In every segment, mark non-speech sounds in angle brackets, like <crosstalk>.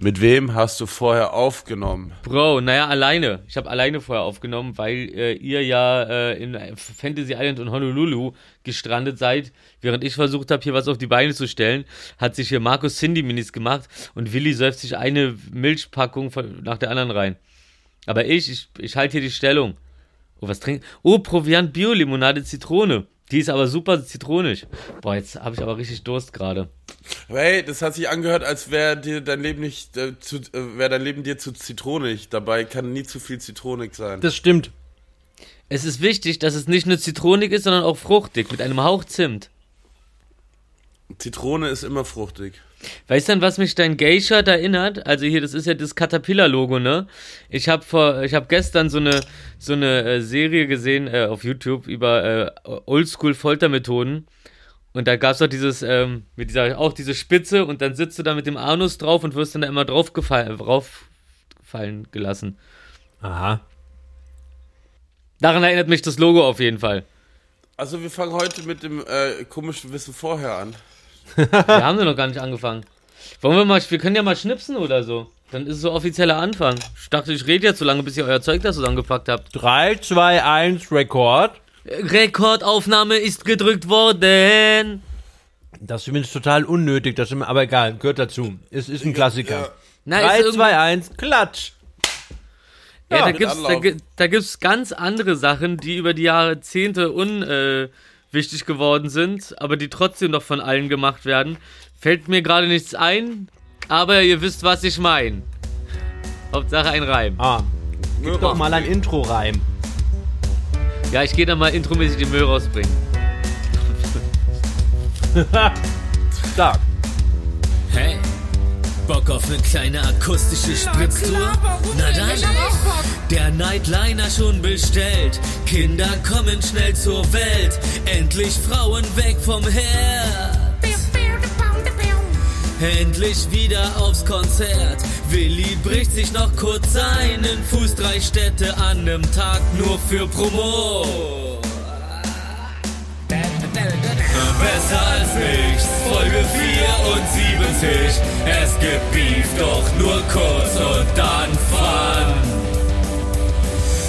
Mit wem hast du vorher aufgenommen? Bro, naja, alleine. Ich habe alleine vorher aufgenommen, weil äh, ihr ja äh, in Fantasy Island und Honolulu gestrandet seid. Während ich versucht habe, hier was auf die Beine zu stellen, hat sich hier Markus Cindy Minis gemacht und Willi säuft sich eine Milchpackung von, nach der anderen rein. Aber ich, ich, ich halte hier die Stellung. Oh, was trinken? Oh, Proviant Bio-Limonade Zitrone. Die ist aber super zitronig. Boah, jetzt habe ich aber richtig Durst gerade. Hey, das hat sich angehört, als wäre dir dein Leben nicht äh, zu, äh, wäre dein Leben dir zu zitronig. Dabei kann nie zu viel zitronig sein. Das stimmt. Es ist wichtig, dass es nicht nur zitronig ist, sondern auch fruchtig, mit einem Hauch Zimt. Zitrone ist immer fruchtig. Weißt du, an was mich dein Gay-Shirt erinnert? Also hier, das ist ja das Caterpillar-Logo, ne? Ich habe vor, ich habe gestern so eine so eine äh, Serie gesehen äh, auf YouTube über äh, Oldschool-Foltermethoden. Und da gab es doch dieses, ähm, mit dieser, auch diese Spitze und dann sitzt du da mit dem Anus drauf und wirst dann da immer drauf gefallen, fallen gelassen. Aha. Daran erinnert mich das Logo auf jeden Fall. Also wir fangen heute mit dem äh, komischen Wissen vorher an. Wir haben ja noch gar nicht angefangen. Wollen wir mal, wir können ja mal schnipsen oder so. Dann ist es so offizieller Anfang. Ich dachte, ich rede jetzt so lange, bis ihr euer Zeug da zusammengepackt habt. 3, 2, 1, Rekord. Rekordaufnahme ist gedrückt worden. Das ist übrigens total unnötig, das ist, aber egal, gehört dazu. Es ist ein Klassiker. Na, 3, ist irgendwie- 2, 1, Klatsch. Ja, Ja, da gibt's, da, da gibt's ganz andere Sachen, die über die Jahrzehnte unwichtig äh, wichtig geworden sind, aber die trotzdem noch von allen gemacht werden. Fällt mir gerade nichts ein, aber ihr wisst, was ich meine. Hauptsache ein Reim. Ah, gib doch mal ein Intro-Reim. Ja, ich gehe dann mal intromäßig den Müll rausbringen. <laughs> Stark. Bock auf eine kleine akustische Spritztour? Na dann, der Nightliner schon bestellt. Kinder kommen schnell zur Welt. Endlich Frauen weg vom Herd. Endlich wieder aufs Konzert. Willi bricht sich noch kurz seinen Fuß drei Städte an nem Tag nur für Promo. Besser als nichts, Folge 74. Es gibt Beef, doch nur kurz und dann Fun.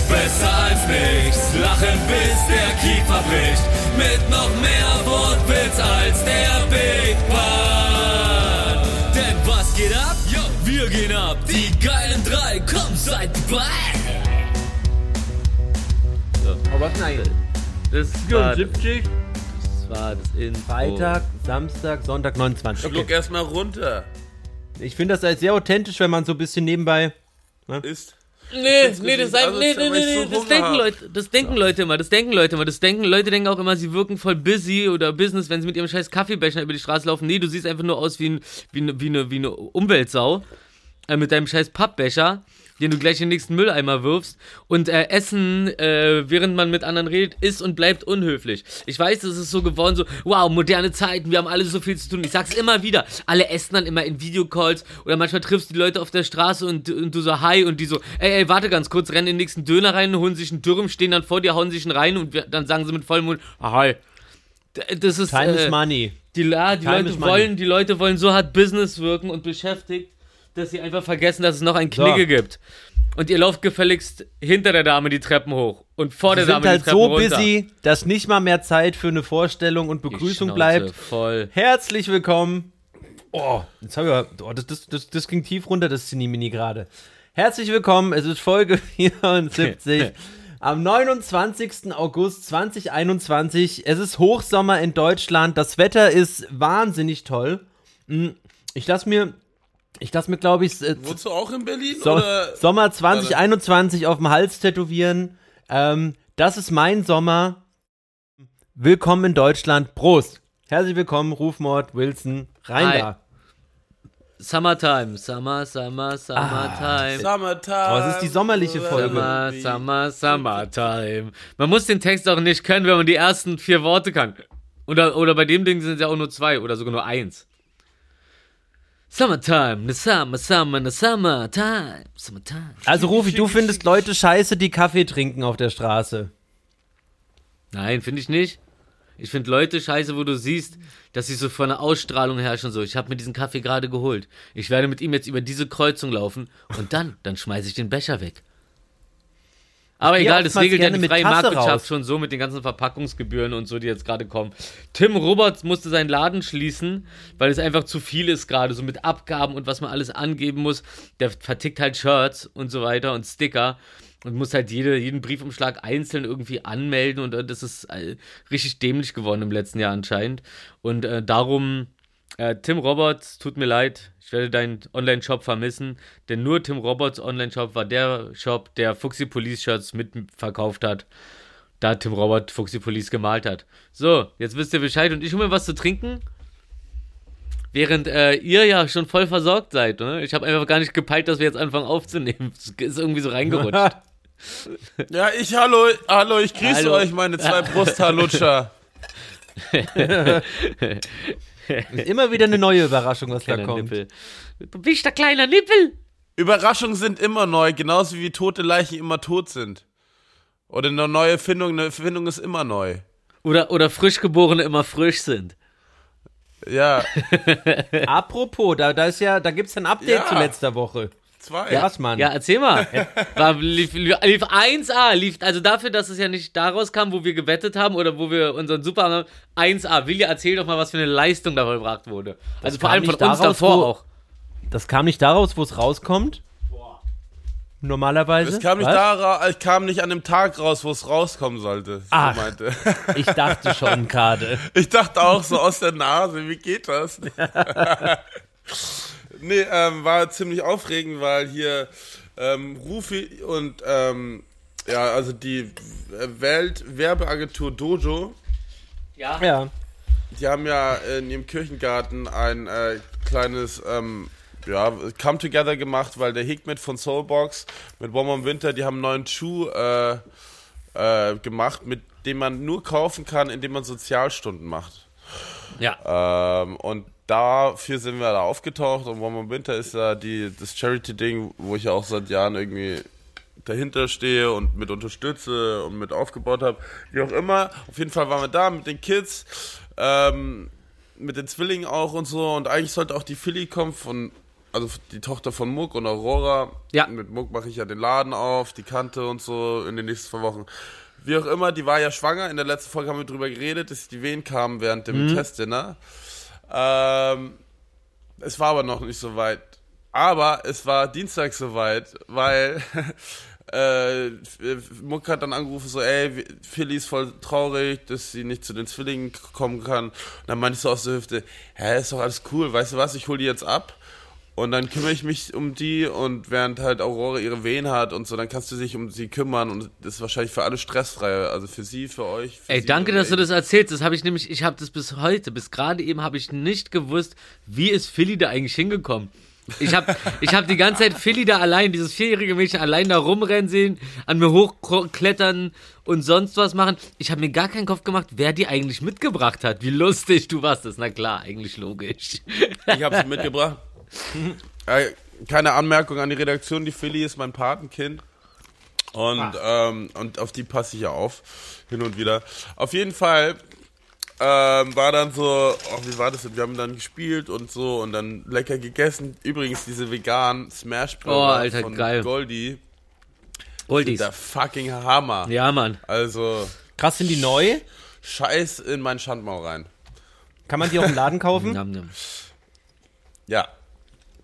Besser als nichts, lachen bis der Kiefer bricht. Mit noch mehr Wortwitz als der Big Bang. Denn was geht ab? Jo, wir gehen ab. Die geilen drei, komm, seid dabei. Aber was nein? Das war, 74, das war das Intro. Freitag, Samstag, Sonntag, 29. Schluck Okay. erstmal runter. Ich finde das als sehr authentisch, wenn man so ein bisschen nebenbei. Ist. Nee, nee, das, ist, nee, nee, nee, so das denken. Leute, das denken Leute immer, das denken Leute immer, das denken, Leute denken auch immer, sie wirken voll busy oder Business, wenn sie mit ihrem scheiß Kaffeebecher über die Straße laufen. Nee, du siehst einfach nur aus wie, ein, wie, eine, wie, eine, wie eine Umweltsau äh, mit deinem scheiß Pappbecher, den du gleich in den nächsten Mülleimer wirfst und äh, Essen, äh, während man mit anderen redet, ist und bleibt unhöflich. Ich weiß, es ist so geworden, so, wow, moderne Zeiten, wir haben alle so viel zu tun. Ich sag's immer wieder, alle essen dann immer in Videocalls oder manchmal triffst du die Leute auf der Straße und, und du so, hi, und die so, ey, ey, warte ganz kurz, rennen in den nächsten Döner rein, holen sich einen Dürren, stehen dann vor dir, hauen sich einen rein und wir, dann sagen sie mit vollem Mund, ah, hi. Das ist, Time äh, is money. die, ja, die, Leute is money. wollen, die Leute wollen so hart Business wirken und beschäftigt, dass sie einfach vergessen, dass es noch ein Knigge So. gibt. Und ihr lauft gefälligst hinter der Dame die Treppen hoch und vor der sind Dame halt die Treppen so runter. busy, dass nicht mal mehr Zeit für eine Vorstellung und Begrüßung bleibt. Voll. Herzlich willkommen. Oh, jetzt haben wir. Oh, das, das, das, das ging tief runter, das Cinemini gerade. Herzlich willkommen, es ist Folge <laughs> 74. <laughs> Am 29. August 2021. Es ist Hochsommer in Deutschland. Das Wetter ist wahnsinnig toll. Mm, Ich lasse mir, ich lasse mir, glaube ich, äh, Wohnst du auch in Berlin? so, oder? Sommer 2021 auf dem Hals tätowieren. Ähm, das ist mein Sommer. Willkommen in Deutschland. Prost. Herzlich willkommen, Rufmord, Wilson, rein Hi. da. Summertime, Summer, Summer, Summertime. Summertime. Oh, es ist die sommerliche Folge. Summer, Summer, Summertime. Man muss den Text auch nicht können, wenn man die ersten vier Worte kann. Oder, oder bei dem Ding sind es ja auch nur zwei oder sogar nur eins. Summertime, ne Summer, Summer, ne Summertime, Summertime. Also Rufi, du findest Leute scheiße, die Kaffee trinken auf der Straße. Nein, finde ich nicht. Ich finde Leute scheiße, wo du siehst, dass sie so von der Ausstrahlung herrschen so. Ich habe mir diesen Kaffee gerade geholt. Ich werde mit ihm jetzt über diese Kreuzung laufen und dann, dann schmeiße ich den Becher weg. Aber egal, das regelt ja die freie Marktwirtschaft raus. schon so mit den ganzen Verpackungsgebühren und so, die jetzt gerade kommen. Tim Roberts musste seinen Laden schließen, weil es einfach zu viel ist gerade, so mit Abgaben und was man alles angeben muss. Der vertickt halt Shirts und so weiter und Sticker und muss halt jede, jeden Briefumschlag einzeln irgendwie anmelden und äh, das ist äh, richtig dämlich geworden im letzten Jahr anscheinend. Und äh, darum, äh, Tim Roberts, tut mir leid, ich werde deinen Online-Shop vermissen, denn nur Tim Roberts Online-Shop war der Shop, der Fuxi Police Shirts mitverkauft hat, da Tim Robert Fuxi Police gemalt hat. So, jetzt wisst ihr Bescheid und ich hole mir was zu trinken. Während äh, ihr ja schon voll versorgt seid, ne? Ich habe einfach gar nicht gepeilt, dass wir jetzt anfangen aufzunehmen. <laughs> Es ist irgendwie so reingerutscht. <laughs> Ja, ich, hallo, hallo, ich grüße Hallo. euch, meine zwei <laughs> Brusthaarlutscher. Ist <laughs> immer wieder eine neue Überraschung, was da Kleiner kommt. Nippel. Du bist der kleiner Nippel. Überraschungen sind immer neu, genauso wie tote Leichen immer tot sind. Oder eine neue Erfindung, eine Erfindung ist immer neu. Oder, oder Frischgeborene immer frisch sind. Ja, <laughs> Apropos, da, da ist ja, da gibt's ein Update Ja. zu letzter Woche. Zwei. Ja, was, Mann? Ja, erzähl mal. <laughs> War, lief, lief 1A, lief, also dafür, dass es ja nicht daraus kam, wo wir gewettet haben oder wo wir unseren Super haben, 1A. Willi, erzähl doch mal, was für eine Leistung da vollbracht wurde. Also vor allem von nicht uns daraus, davor wo- auch. Das kam nicht daraus, wo es rauskommt. Normalerweise. Es kam nicht, Was? da, es kam nicht an dem Tag raus, wo es rauskommen sollte. Ach. So meinte. <laughs> Ich dachte schon gerade. Ich dachte auch so aus der Nase, wie geht das? <laughs> nee, ähm, war ziemlich aufregend, weil hier ähm, Rufi und ähm, ja, also die Weltwerbeagentur Dojo, Ja. Ja. die haben ja in ihrem Kirchengarten ein äh, kleines ähm, ja, Come Together gemacht, weil der Hikmet von Soulbox mit Warm im Winter, die haben einen neuen Schuh äh, äh, gemacht, mit dem man nur kaufen kann, indem man Sozialstunden macht. Ja. Ähm, und dafür sind wir da aufgetaucht und Warm im Winter ist da die, das Charity-Ding, wo ich ja auch seit Jahren irgendwie dahinter stehe und mit unterstütze und mit aufgebaut habe. Wie auch immer. Auf jeden Fall waren wir da mit den Kids, ähm, mit den Zwillingen auch und so. Und eigentlich sollte auch die Philly kommen von, also die Tochter von Muck und Aurora. Ja. Mit Muck mache ich ja den Laden auf, die Kante und so in den nächsten zwei Wochen. Wie auch immer, die war ja schwanger. In der letzten Folge haben wir drüber geredet, dass die Wehen kamen während dem Testdinner. Ähm, es war aber noch nicht so weit. Aber es war Dienstag soweit, weil <laughs> äh, Muck hat dann angerufen, so, ey, Philly ist voll traurig, dass sie nicht zu den Zwillingen kommen kann. Und dann meinte ich so aus der Hüfte, hä, ist doch alles cool, weißt du was, ich hol die jetzt ab. Und dann kümmere ich mich um die und während halt Aurora ihre Wehen hat und so, dann kannst du dich um sie kümmern und das ist wahrscheinlich für alle stressfrei, also für sie, für euch. Für Ey, sie danke, dass du das erzählst. Das habe ich nämlich, ich habe das bis heute, bis gerade eben habe ich nicht gewusst, wie ist Philly da eigentlich hingekommen. Ich habe <laughs> ich hab die ganze Zeit Philly da allein, dieses vierjährige Mädchen allein da rumrennen sehen, an mir hochklettern und sonst was machen. Ich habe mir gar keinen Kopf gemacht, wer die eigentlich mitgebracht hat. Wie lustig du warst das. Na klar, eigentlich logisch. Ich habe sie mitgebracht. <laughs> Äh, keine Anmerkung an die Redaktion, die Philly ist mein Patenkind. Und, ähm, und auf die passe ich ja auf, hin und wieder. Auf jeden Fall ähm, war dann so, oh, wie war das denn? Wir haben dann gespielt und so und dann lecker gegessen. Übrigens, diese veganen Smash Oh, Alter, von geil. Goldie, Oldies. der fucking Hammer. Ja, Mann. Also, Krass, sind die neu? Scheiß in meinen Schandmaul rein. Kann man die auch im Laden kaufen? Ja.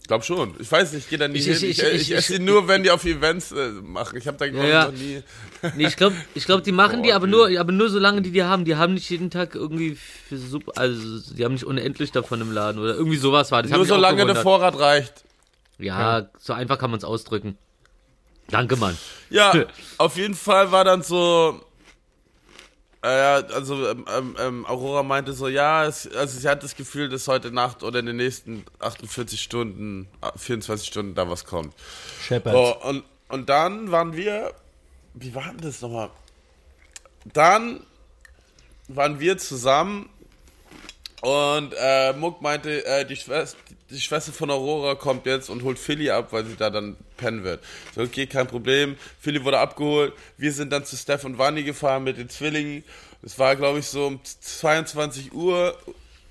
Ich glaube schon. Ich weiß nicht, ich gehe da nie Ich- hin. ich- Ich, ich- ich, ich- esse nur, wenn die auf Events äh, machen. Ich habe da glaube ich Ja. noch nie. Nee, ich glaube, ich glaub, die machen die, Boah, aber nur, aber nur solange die die haben. Die haben nicht jeden Tag irgendwie für super, also die haben nicht unendlich davon im Laden oder irgendwie sowas war das. Nur solange der. Vorrat reicht. Ja, so einfach kann man es ausdrücken. Danke, Mann. Ja, <laughs> auf jeden Fall war dann so. Äh, also ähm, ähm, ähm, Aurora meinte so, ja, es, also sie hat das Gefühl, dass heute Nacht oder in den nächsten 48 Stunden, äh, 24 Stunden da was kommt. Shepard. So, und, und dann waren wir, wie war denn das nochmal? Dann waren wir zusammen und äh, Muck meinte, äh, die, Schwester, die Schwester von Aurora kommt jetzt und holt Philly ab, weil sie da dann pennen wird. So, okay, kein Problem. Philly wurde abgeholt. Wir sind dann zu Steph und Wanni gefahren mit den Zwillingen. Es war, glaube ich, so um 22 Uhr.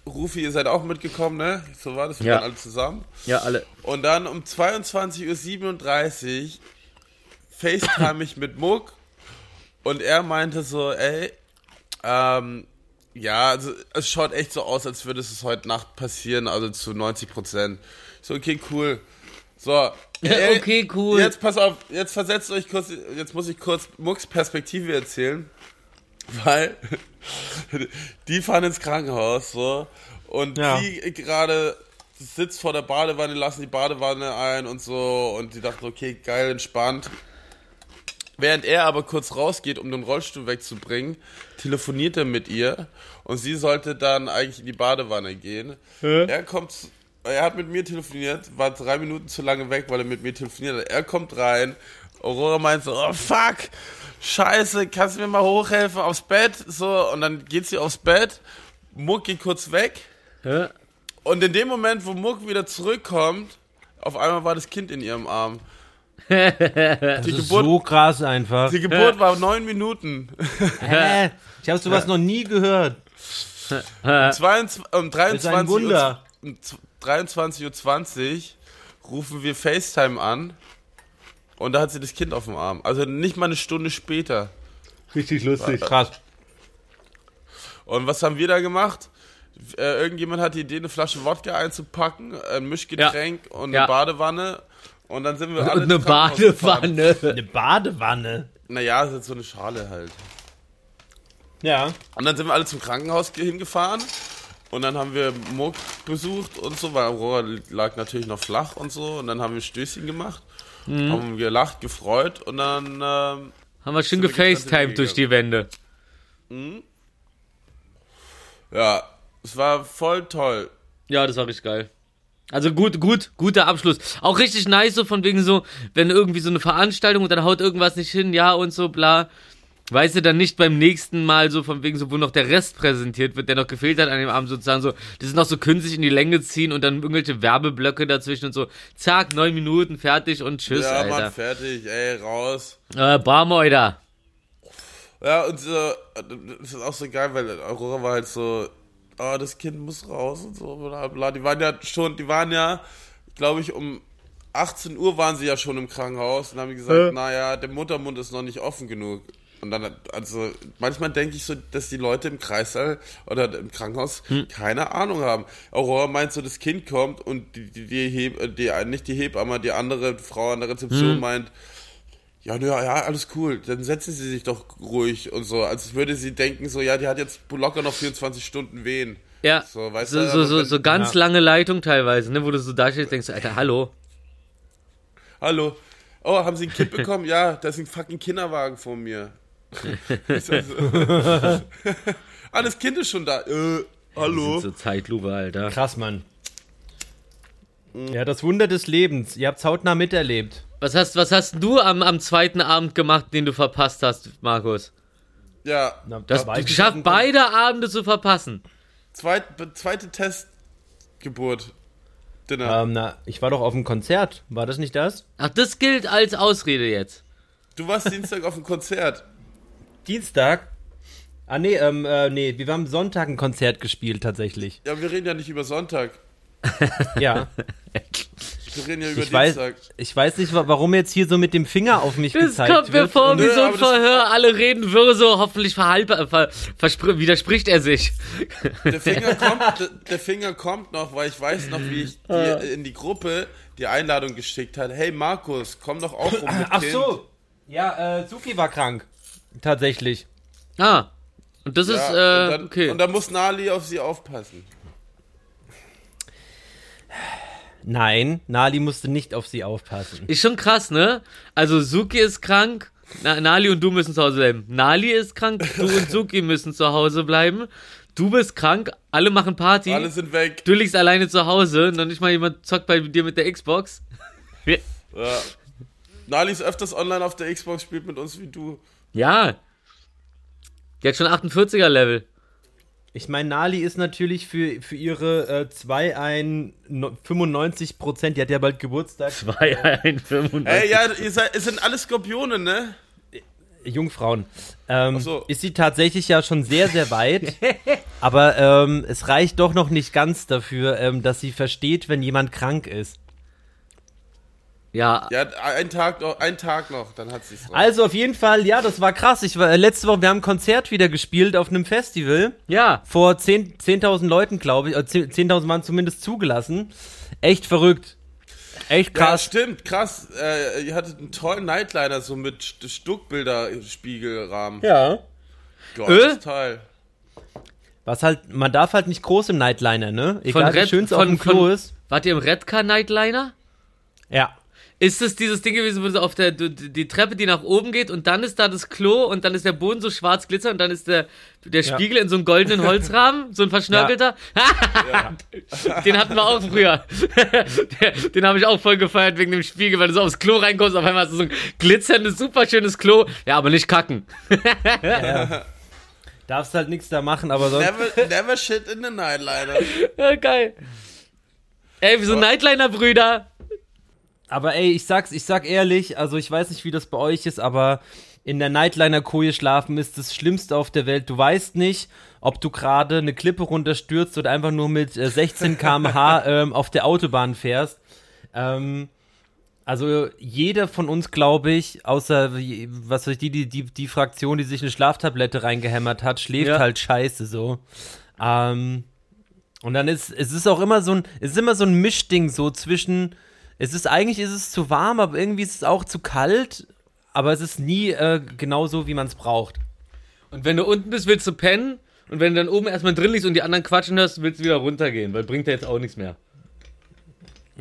Rufi, ihr seid auch mitgekommen, ne? So war das, wir Ja. waren alle zusammen. Ja, alle. Und dann um 22.37 Uhr FaceTime ich mit Muck und er meinte so, ey, ähm, ja, also es schaut echt so aus, als würde es heute Nacht passieren, also zu 90 Prozent. So, okay, cool. So, ey, Okay, cool. Jetzt pass auf, jetzt versetzt euch kurz, jetzt muss ich kurz Mucks Perspektive erzählen, <laughs> weil <laughs> die fahren ins Krankenhaus, so, und Ja. die gerade sitzt vor der Badewanne, lassen die Badewanne ein und so, und die dachten, okay, geil, entspannt. Während er aber kurz rausgeht, um den Rollstuhl wegzubringen, telefoniert er mit ihr und sie sollte dann eigentlich in die Badewanne gehen. Er kommt, er hat mit mir telefoniert, war drei Minuten zu lange weg, weil er mit mir telefoniert hat. Er kommt rein, Aurora meint so, oh fuck, scheiße, kannst du mir mal hochhelfen aufs Bett? So, und dann geht sie aufs Bett, Muck geht kurz weg Hä? und in dem Moment, wo Muck wieder zurückkommt, auf einmal war das Kind in ihrem Arm. Die Das ist Geburt, so krass einfach. die Geburt war neun Minuten. Hä? Ich habe sowas noch nie gehört. 22, um Das ist ein 23 Uhr, um 23.20 Uhr rufen wir FaceTime an und da hat sie das Kind auf dem Arm. Also nicht mal eine Stunde später. Richtig lustig. Krass. Und was haben wir da gemacht? Äh, irgendjemand hat die Idee, eine Flasche Wodka einzupacken, ein Mischgetränk und eine Ja. Badewanne. Und dann sind wir alle Und eine. Badewanne. Eine Badewanne. Naja, das ist so eine Schale halt. Ja. Und dann sind wir alle zum Krankenhaus ge- hingefahren. Und dann haben wir Muck besucht und so, weil Aurora lag natürlich noch flach und so. Und dann haben wir Stößchen gemacht, Mhm. haben gelacht, gefreut und dann, ähm, Haben wir schön gefacetimed durch die Wände. ja, es war voll toll. Ja, das war richtig geil. Also gut, gut, guter Abschluss. Auch richtig nice, so von wegen so, wenn irgendwie so eine Veranstaltung und dann haut irgendwas nicht hin, ja und so, bla. Weißt du, dann nicht beim nächsten Mal so von wegen so, wo noch der Rest präsentiert wird, der noch gefehlt hat an dem Abend sozusagen so, das ist noch so künstlich in die Länge ziehen und dann irgendwelche Werbeblöcke dazwischen und so, zack, neun Minuten, fertig und tschüss, ja, Mann, Alter. fertig, ey, raus. Äh, Barmoider. Ja, und so, das ist auch so geil, weil Aurora war halt so, oh, das Kind muss raus und so, bla bla. Die waren ja schon, die waren ja, glaube ich, um 18 Uhr waren sie ja schon im Krankenhaus und haben gesagt, naja, der Muttermund ist noch nicht offen genug. Und dann, also, manchmal denke ich so, dass die Leute im Kreissaal oder im Krankenhaus keine Ahnung haben. Aurora meint so, das Kind kommt und die, die, die, Heb, die nicht die Hebamme, die andere Frau an der Rezeption meint, ja, ja, ja, alles cool. Dann setzen Sie sich doch ruhig und so, als würde sie denken, so, ja, die hat jetzt locker noch 24 Stunden Wehen. Ja, So, weißt so, du, so, aber so, so ganz lange Leitung teilweise, ne, wo du so da stehst, denkst, Alter, hallo. Hallo. Oh, haben Sie ein Kind bekommen? ja, da ist ein fucking Kinderwagen vor mir. <laughs> Ah, das <laughs> Kind ist schon da. Äh, hallo. So Zeitlupe, Alter. Krass, Mann. Ja, das Wunder des Lebens. Ihr habt's hautnah miterlebt. Was hast, was hast du am, am zweiten Abend gemacht, den du verpasst hast, Markus? Ja, Na, Du hast geschafft, beide Abende zu verpassen. zweit, zweite Testgeburt. Dinner. Ähm, na, ich war doch auf dem Konzert. War das nicht das? Ach, das gilt als Ausrede jetzt. Du warst Dienstag auf dem Konzert. Dienstag? Ah, nee, ähm, äh, nee, wir haben Sonntag ein Konzert gespielt, tatsächlich. Ja, wir reden ja nicht über Sonntag. Ja. Wir reden ja über Ich weiß, ich weiß nicht, wa- warum jetzt hier so mit dem Finger auf mich Das gezeigt kommt mir wird. vor wie so ein das- Verhör. Alle reden wirr so, hoffentlich ver, widerspricht er sich. Der Finger kommt, der, Finger kommt noch, weil ich weiß noch, wie ich die, in die Gruppe die Einladung geschickt hat. Hey Markus, komm doch auch rum mit Ach Kind. so. Ja, äh, Suki war krank. Tatsächlich. Ah. Und das Ja, ist, und, äh, dann, okay. und dann muss Nali auf sie aufpassen. Nein, Nali musste nicht auf sie aufpassen. Ist schon krass, ne? Also Suki ist krank, Na, Nali und du müssen zu Hause bleiben. Nali ist krank, du und Suki müssen zu Hause bleiben. Du bist krank, alle machen Party. Alle sind weg. Du liegst alleine zu Hause, noch nicht mal jemand zockt bei dir mit der Xbox. <laughs> Ja. Nali ist öfters online auf der Xbox, spielt mit uns wie du. Ja. Die hat schon 48er Level. Ich meine, Nali ist natürlich für, für ihre äh, 2 ein no- 95 Prozent, die hat ja bald Geburtstag. 2, 1, 95. Ey, ja, ihr seid, es sind alle Skorpione, ne? Jungfrauen. Ähm, so. Ist sie tatsächlich ja schon sehr, sehr weit. <laughs> aber ähm, es reicht doch noch nicht ganz dafür, ähm, dass sie versteht, wenn jemand krank ist. Ja, Ja, ein Tag noch, ein Tag noch, dann hat sie es drauf. Also auf jeden Fall, ja, das war krass. Ich war äh, letzte Woche, wir haben ein Konzert wieder gespielt auf einem Festival. ja. Vor 10 10.000 Leuten, glaube ich. äh, 10 10.000 waren zumindest zugelassen. Echt verrückt. Echt Ja, krass. stimmt, krass. Äh, ihr hattet einen tollen Nightliner, so mit St- Stuckbilderspiegelrahmen. Ja. Gott, das Teil. Was halt, man darf halt nicht groß im Nightliner, ne? Egal wie Red- schön es auf von- dem Klo von- ist. Wart ihr im Redcar Nightliner? Ja. Ist es dieses Ding gewesen, wo du auf der du- die Treppe, die nach oben geht und dann ist da das Klo und dann ist der Boden so schwarz glitzern und dann ist der, der Ja. Spiegel in so einem goldenen <laughs> Holzrahmen, so ein verschnörkelter? Den hatten wir auch früher. <laughs> Den habe ich auch voll gefeiert wegen dem Spiegel, weil du so aufs Klo reinkommst, auf einmal hast du so ein glitzerndes, super schönes Klo. Ja, aber nicht kacken. <laughs> Darfst halt nichts da machen, aber sonst. Never, never shit in the Nightliner. Ja, geil. Ey, wir sind Nightliner-Brüder. Aber ey, ich sag's, ich sag ehrlich, also ich weiß nicht, wie das bei euch ist, aber in der Nightliner-Koje schlafen ist das Schlimmste auf der Welt. Du weißt nicht, ob du gerade eine Klippe runterstürzt oder einfach nur mit äh, 16 km/h <laughs> ähm, auf der Autobahn fährst. Ähm, also jeder von uns, glaube ich, außer was weiß ich, die, die, die, die Fraktion, die sich eine Schlaftablette reingehämmert hat, schläft Ja. halt scheiße so. Ähm, und dann ist, es ist auch immer so ein, es ist immer so ein Mischding so zwischen, es ist eigentlich ist es zu warm, aber irgendwie ist es auch zu kalt, aber es ist nie äh, genau so, wie man es braucht. Und wenn du unten bist, willst du pennen. Und wenn du dann oben erstmal drin liegst und die anderen quatschen hörst, willst du wieder runtergehen, weil bringt ja jetzt auch nichts mehr.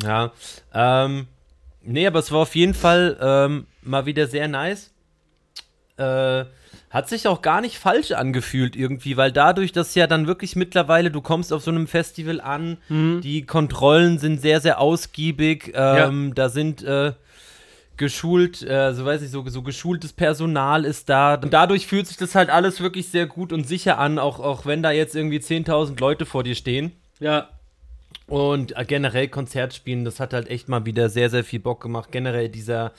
Ja, ähm, nee, aber es war auf jeden Fall ähm, mal wieder sehr nice. Äh, hat sich auch gar nicht falsch angefühlt irgendwie, weil dadurch, dass ja dann wirklich mittlerweile, du kommst auf so einem Festival an, die Kontrollen sind sehr, sehr ausgiebig, ähm, da sind äh, geschult, äh, so weiß ich, so, so geschultes Personal ist da. Und dadurch fühlt sich das halt alles wirklich sehr gut und sicher an, auch, auch wenn da jetzt irgendwie 10.000 Leute vor dir stehen. Ja. Und äh, generell Konzert spielen, das hat halt echt mal wieder sehr, sehr viel Bock gemacht. Generell dieser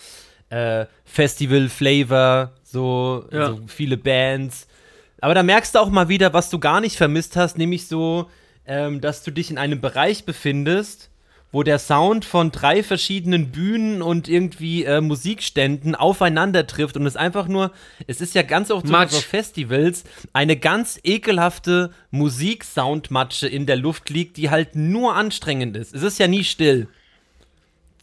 äh, Festival-Flavor, so, Ja. so viele Bands. Aber da merkst du auch mal wieder, was du gar nicht vermisst hast, nämlich so, ähm, dass du dich in einem Bereich befindest, wo der Sound von drei verschiedenen Bühnen und irgendwie äh, Musikständen aufeinander trifft und es einfach nur, es ist ja ganz oft so auf Festivals, eine ganz ekelhafte Musik-Soundmatsche in der Luft liegt, die halt nur anstrengend ist. Es ist ja nie still.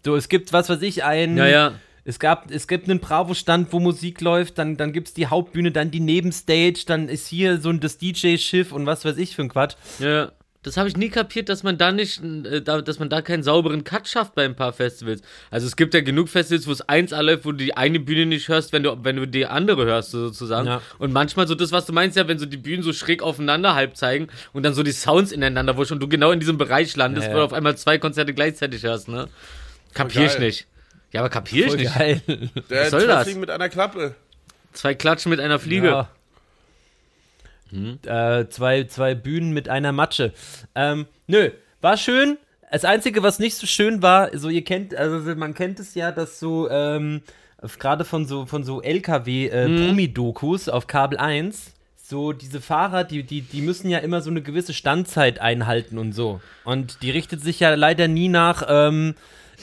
So, es gibt, was weiß ich, ein. Ja, ja. Es gab, es gibt einen Bravo-Stand, wo Musik läuft, dann, dann gibt es die Hauptbühne, dann die Nebenstage, dann ist hier so ein das DJ-Schiff und was weiß ich für ein Quatsch. Ja. Das habe ich nie kapiert, dass man da nicht, äh, da, dass man da keinen sauberen Cut schafft bei ein paar Festivals. Also es gibt ja genug Festivals, wo es eins läuft, wo du die eine Bühne nicht hörst, wenn du, wenn du die andere hörst, so sozusagen. Ja. Und manchmal so das, was du meinst, ja, wenn so die Bühnen so schräg aufeinander halb zeigen und dann so die Sounds ineinander, wo schon du genau in diesem Bereich landest, Ja, wo ja. du auf einmal zwei Konzerte gleichzeitig hörst, ne? Kapier ich nicht. Ja, aber kapier ich Voll nicht. geil. Der soll zwei das? Fliegen mit einer Klappe. Zwei Klatschen mit einer Fliege. Ja. Äh, zwei, zwei Bühnen mit einer Matsche. Ähm, nö, war schön. Das Einzige, was nicht so schön war, so ihr kennt, also man kennt es ja, dass so, ähm, gerade von so, von so LKW-Promi-Dokus auf Kabel 1, so diese Fahrer, die, die, die müssen ja immer so eine gewisse Standzeit einhalten und so. Und die richtet sich ja leider nie nach, ähm,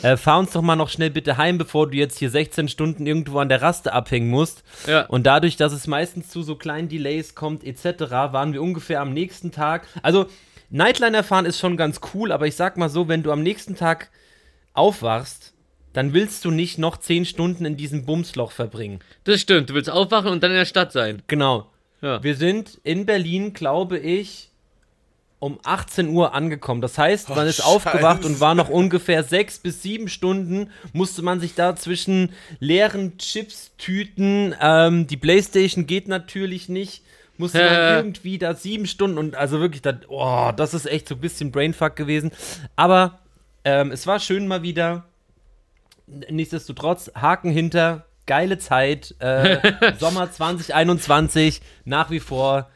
äh, fahr uns doch mal noch schnell bitte heim, bevor du jetzt hier 16 Stunden irgendwo an der Raste abhängen musst. Ja. Und dadurch, dass es meistens zu so kleinen Delays kommt, etc., waren wir ungefähr am nächsten Tag. Also, Nightliner fahren ist schon ganz cool, aber ich sag mal so, wenn du am nächsten Tag aufwachst, dann willst du nicht noch 10 Stunden in diesem Bumsloch verbringen. Das stimmt. Du willst aufwachen und dann in der Stadt sein. Genau. Ja. Wir sind in Berlin, glaube ich, um 18 Uhr angekommen. Das heißt, man Oh, ist aufgewacht Scheiße. und war noch ungefähr sechs bis sieben Stunden, musste man sich da zwischen leeren Chips-Tüten, ähm, die Playstation geht natürlich nicht, musste man irgendwie da sieben Stunden und also wirklich, da, oh, das ist echt so ein bisschen Brainfuck gewesen. Aber ähm, es war schön mal wieder. Nichtsdestotrotz, Haken hinter, geile Zeit, äh, <laughs> Sommer 2021, nach wie vor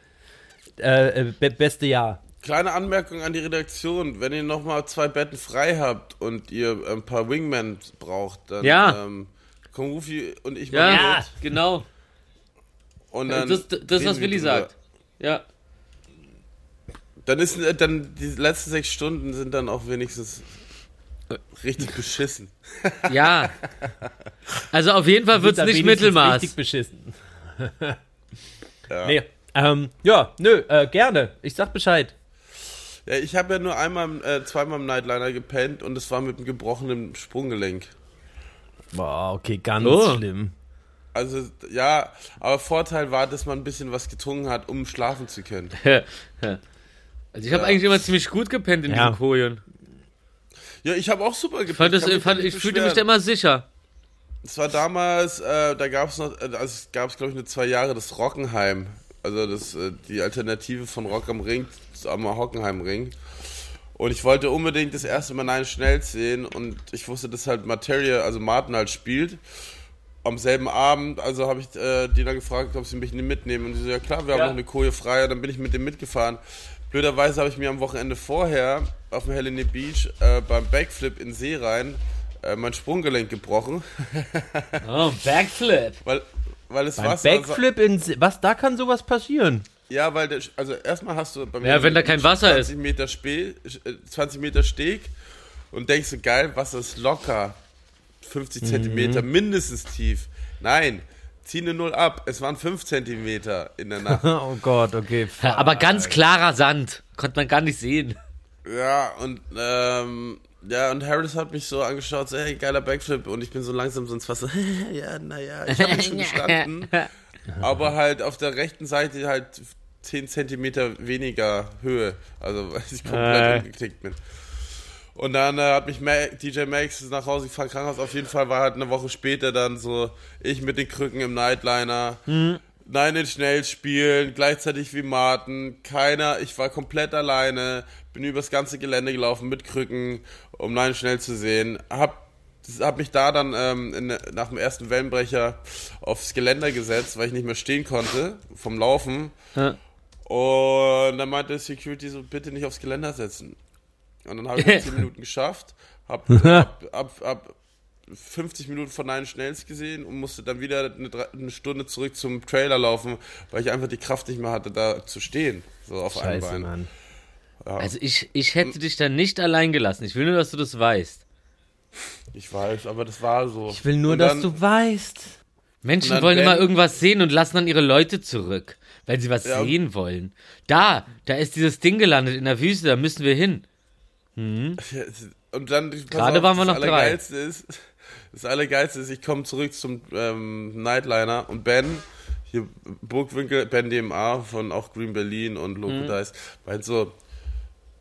äh, äh, be beste Jahr. Kleine Anmerkung an die Redaktion. Wenn ihr nochmal zwei Betten frei habt und ihr ein paar Wingmen braucht, dann Ja. ähm, kommen Rufi und ich Ja, mal mit. genau. Und dann Das, das, was Willi drüber. sagt. Ja. Dann ist äh, dann die letzten sechs Stunden sind dann auch wenigstens richtig <laughs> beschissen. Ja. Also auf jeden Fall wird es nicht Mittelmaß. Richtig beschissen. <laughs> Ja. Nee. Ähm, ja, nö, äh, gerne. Ich sag Bescheid. Ja, ich habe ja nur einmal, äh, zweimal im Nightliner gepennt und es war mit einem gebrochenen Sprunggelenk. Boah, okay, ganz Oh. schlimm. Also ja, aber Vorteil war, dass man ein bisschen was getrunken hat, um schlafen zu können. <laughs> Also ich habe Ja. eigentlich immer ziemlich gut gepennt in Ja. diesen Kojen. Ja, ich habe auch super gepennt. Ich, fand das, mich fand, ich fühlte mich da immer sicher. Es war damals, äh, da gab es noch, äh, also es gab es glaube ich nur zwei Jahre das Rockenheim, also das äh, die Alternative von Rock am Ring am Hockenheim Ring. Und ich wollte unbedingt das erste Mal Nein schnell sehen und ich wusste, dass halt Materia, also Martin halt spielt. Am selben Abend, also habe ich äh, die dann gefragt, ob sie mich mitnehmen. Und sie so, ja klar, wir haben Ja. noch eine Koje frei. Und dann bin ich mit dem mitgefahren. Blöderweise habe ich mir am Wochenende vorher auf dem Helene Beach äh, beim Backflip in See rein äh, mein Sprunggelenk gebrochen. Oh, Backflip. <laughs> Weil, weil es Beim Wasser. Backflip in. Was, da kann sowas passieren? Ja, weil der, also erstmal hast du bei mir. Ja, wenn da kein Wasser 20 Meter Spee, äh, 20 Meter Steg und denkst du, geil, Wasser ist locker. 50 Zentimeter Mhm. mindestens tief. Nein, zieh eine Null ab. Es waren 5 Zentimeter in der Nacht. <laughs> Oh Gott, okay. Ja, aber ganz klarer Sand. Konnte man gar nicht sehen. ja, und, ähm, ja, und Harris hat mich so angeschaut, so, hey, geiler Backflip. Und ich bin so langsam sonst fast so, <laughs> ja, naja, ich habe mich schon <laughs> gestanden. aber halt auf der rechten Seite halt 10 Zentimeter weniger Höhe. Also, <laughs> weil ich komplett Äh. umgeknickt bin. Und dann äh, hat mich Ma DJ Max nach Hause gefahren, Krankenhaus. Auf jeden Fall war halt eine Woche später dann so, ich mit den Krücken im Nightliner. Nein, in schnell spielen, gleichzeitig wie Martin. Keiner, ich war komplett alleine, bin übers ganze Gelände gelaufen mit Krücken, um Nein schnell zu sehen. Hab, hab mich da dann ähm, in, nach dem ersten Wellenbrecher aufs Geländer gesetzt, weil ich nicht mehr stehen konnte vom Laufen. Ja. Und dann meinte Security so, bitte nicht aufs Geländer setzen. Und dann habe ich <laughs> in 10 Minuten geschafft, hab, ab, ab, ab 50 Minuten von Nein Schnells gesehen und musste dann wieder eine, eine Stunde zurück zum Trailer laufen, weil ich einfach die Kraft nicht mehr hatte, da zu stehen. So auf einem Scheiße, Bein. Mann. Also ich, ich hätte dich da nicht allein gelassen. Ich will nur, dass du das weißt. Ich weiß, aber das war so. Ich will nur, Und dass dann- du weißt. Menschen dann wollen immer irgendwas sehen und lassen dann ihre Leute zurück, weil sie was Ja. sehen wollen. Da, da ist dieses Ding gelandet in der Wüste, da müssen wir hin. Ja, es- <laughs> Und dann, Gerade waren wir das noch drei. Allergeilste Ist, das Allergeilste ist, ich komme zurück zum ähm, Nightliner und Ben, hier Burgwinkel, Ben DMA von auch Green Berlin und Loco Mhm. Dice, meint so,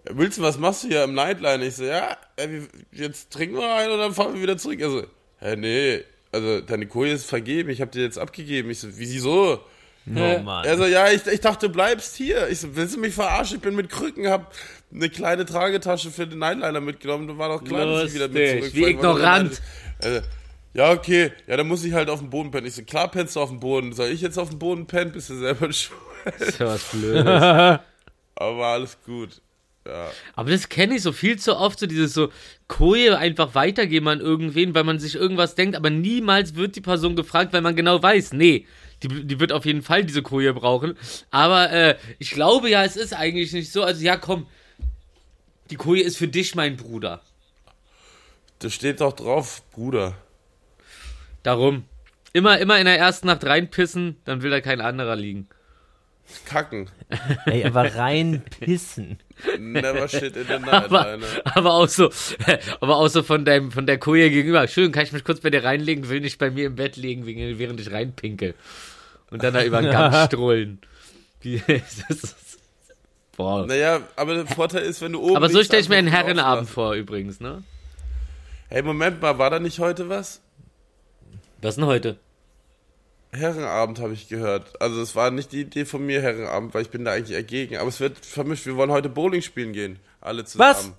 willst du, was machst du hier im Nightliner? Ich so, ja, äh, jetzt trinken wir einen und dann fahren wir wieder zurück. Also, hä, nee, also deine Koje ist vergeben, ich habe dir jetzt abgegeben. Ich so, wieso? Oh Mann. Er so, ja, ich, ich dachte, du bleibst hier. Ich so, willst du mich verarschen? Ich bin mit Krücken, hab eine kleine Tragetasche für den Nightliner mitgenommen. Du war doch klar, dass ich wieder mit Lustig, zurückfahre. wie ignorant. Also, ja, okay. Ja, dann muss ich halt auf dem Boden pennen. Ich so, klar pennst du auf dem Boden. Soll ich jetzt auf dem Boden pennen? Bist du selber <laughs> schuld? Das ist ja was Blödes. Aber alles gut. Ja. Aber das kenne ich so viel zu oft, so dieses so Koje einfach weitergeben an irgendwen, weil man sich irgendwas denkt, aber niemals wird die Person gefragt, weil man genau weiß, nee, die, die wird auf jeden Fall diese Koje brauchen. Aber äh, ich glaube ja, es ist eigentlich nicht so. Also ja, komm, die Koje ist für dich, mein Bruder. Da steht doch drauf, Bruder. Darum. Immer, immer in der ersten Nacht reinpissen, dann will da kein anderer liegen. Kacken. Ey, aber rein pissen. Never shit in the <laughs> Aber, Nightliner. aber auch so, aber auch so von deinem, von der Koje gegenüber. Schön, kann ich mich kurz bei dir reinlegen, will nicht bei mir im Bett liegen, während ich reinpinkel. Und dann da über den Gang <laughs> strollen. Wie, <laughs> das ist, boah. Naja, aber der Vorteil ist, wenn du oben Aber so stelle ich mir einen Herrenabend vor, übrigens, ne? Hey, Moment mal, war da nicht heute was? Was denn heute? Herrenabend habe ich gehört. Also es war nicht die Idee von mir, Herrenabend, weil ich bin da eigentlich eher gegen. Aber es wird vermischt. Wir wollen heute Bowling spielen gehen. Alle zusammen. Was?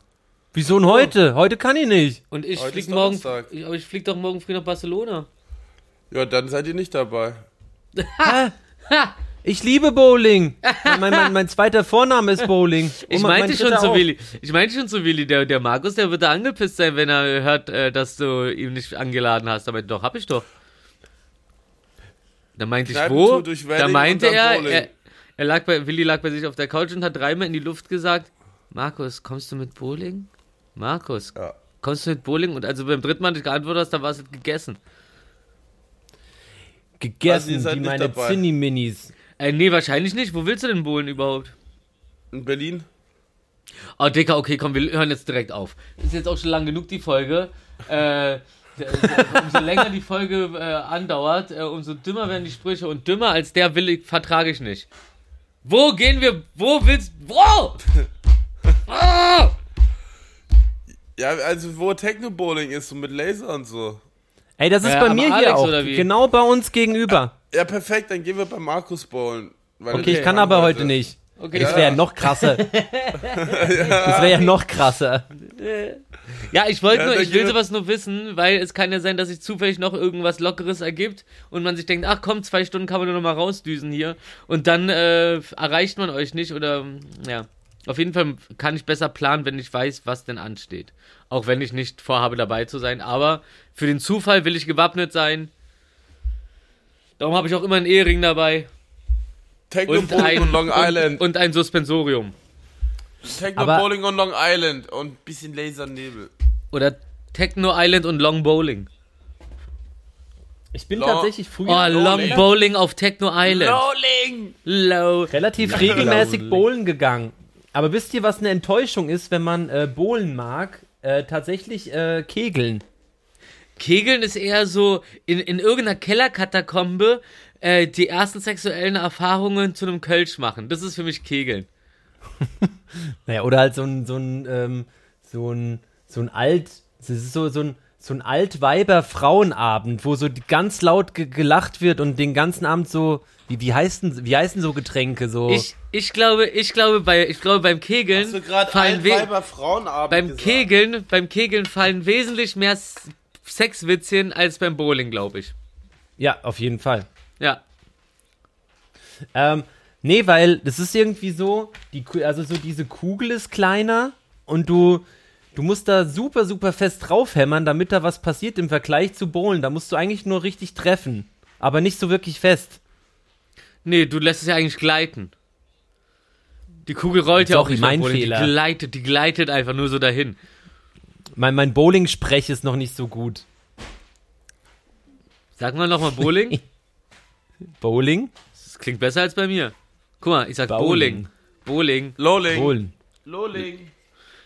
Wieso denn heute? Heute kann ich nicht. Und ich Heute flieg ist morgen, ich, aber ich flieg doch morgen früh nach Barcelona. Ja, dann seid ihr nicht dabei. Ich liebe Bowling. Mein, mein, mein, mein zweiter Vorname ist Bowling. Ich meinte mein schon auch. Willi. Ich meinte schon so, Willi. Der, der Markus, der wird da angepisst sein, wenn er hört, äh, dass du ihm nicht angeladen hast. Aber doch, hab ich doch. Da meinte ich, wo? durch Da meinte er, er, er lag bei, Willi lag bei sich auf der Couch und hat dreimal in die Luft gesagt, Markus, kommst du mit Bowling? Markus, Ja. kommst du mit Bowling? Und also beim dritten Mal nicht geantwortet hast, dann war es halt gegessen. Gegessen, Also nicht meine. Zinni-Minis. Äh, nee, wahrscheinlich nicht. Wo willst du denn bowlen überhaupt? In Berlin? Oh, Dicker, okay, komm, wir hören jetzt direkt auf. Ist jetzt auch schon lang genug die Folge. Äh, umso länger die Folge äh, andauert, äh, umso dümmer werden die Sprüche. Und dümmer als der will ich, vertrage ich nicht. Wo gehen wir? Wo willst Wo? <laughs> Ah! Ja, also wo Techno-Bowling ist, so mit Laser und so. Ey, das ist Äh, bei mir Alex hier auch. oder wie? Genau bei uns gegenüber. Ja, perfekt, dann gehen wir bei Markus bowlen. weil Okay, ich kann aber heute nicht. Okay. <laughs> Das Ja. wäre ja noch krasser. Das wäre ja noch krasser. Ja, ich wollte Ja, nur, ich will sowas nur wissen, weil es kann ja sein, dass sich zufällig noch irgendwas Lockeres ergibt und man sich denkt, ach komm, zwei Stunden kann man nur noch mal rausdüsen hier und dann äh, erreicht man euch nicht oder ja. Auf jeden Fall kann ich besser planen, wenn ich weiß, was denn ansteht. Auch wenn ich nicht vorhabe, dabei zu sein. Aber für den Zufall will ich gewappnet sein. Darum habe ich auch immer einen Ehering dabei. Techno-Bowling und Long Island. Und, und ein Suspensorium. Techno-Bowling und Long Island. Und ein bisschen Lasernebel. Oder Techno Island und Long Bowling. Ich bin Lo- tatsächlich Oh, früher Long Bowling auf Techno Island. Bowling! Low. relativ regelmäßig bowlen gegangen. Aber wisst ihr, was eine Enttäuschung ist, wenn man äh, bowlen mag? Äh, tatsächlich äh, kegeln. Kegeln ist eher so in, in irgendeiner Kellerkatakombe äh, die ersten sexuellen Erfahrungen zu einem Kölsch machen. Das ist für mich Kegeln. <laughs> Naja, oder halt so ein, so ein, ähm, so ein, so ein alt, das ist so, so ein, so ein Altweiber-Frauenabend, wo so ganz laut ge gelacht wird und den ganzen Abend so, wie, wie heißen, wie heißen so Getränke, so. Ich, ich glaube, ich glaube bei, ich glaube beim Kegeln Hast du gerade fallen Frauenabend beim gesagt? Kegeln, beim Kegeln fallen wesentlich mehr Sexwitzchen als beim Bowling, glaube ich. ja, auf jeden Fall. Ja. Ähm, nee, weil das ist irgendwie so, die, also so diese Kugel ist kleiner und du, du musst da super, super fest draufhämmern, damit da was passiert im Vergleich zu Bowlen. Da musst du eigentlich nur richtig treffen, aber nicht so wirklich fest. Nee, du lässt es ja eigentlich gleiten. Die Kugel rollt ja auch nicht mein Bowling. Fehler. Die gleitet, die gleitet einfach nur so dahin. Mein, mein Bowling-Sprech ist noch nicht so gut. Sag mal nochmal Bowling. <laughs> Bowling? Das klingt besser als bei mir. Guck mal, ich sag Bowling. Bowling. Bowling. Lowling. Bowlen. Lowling.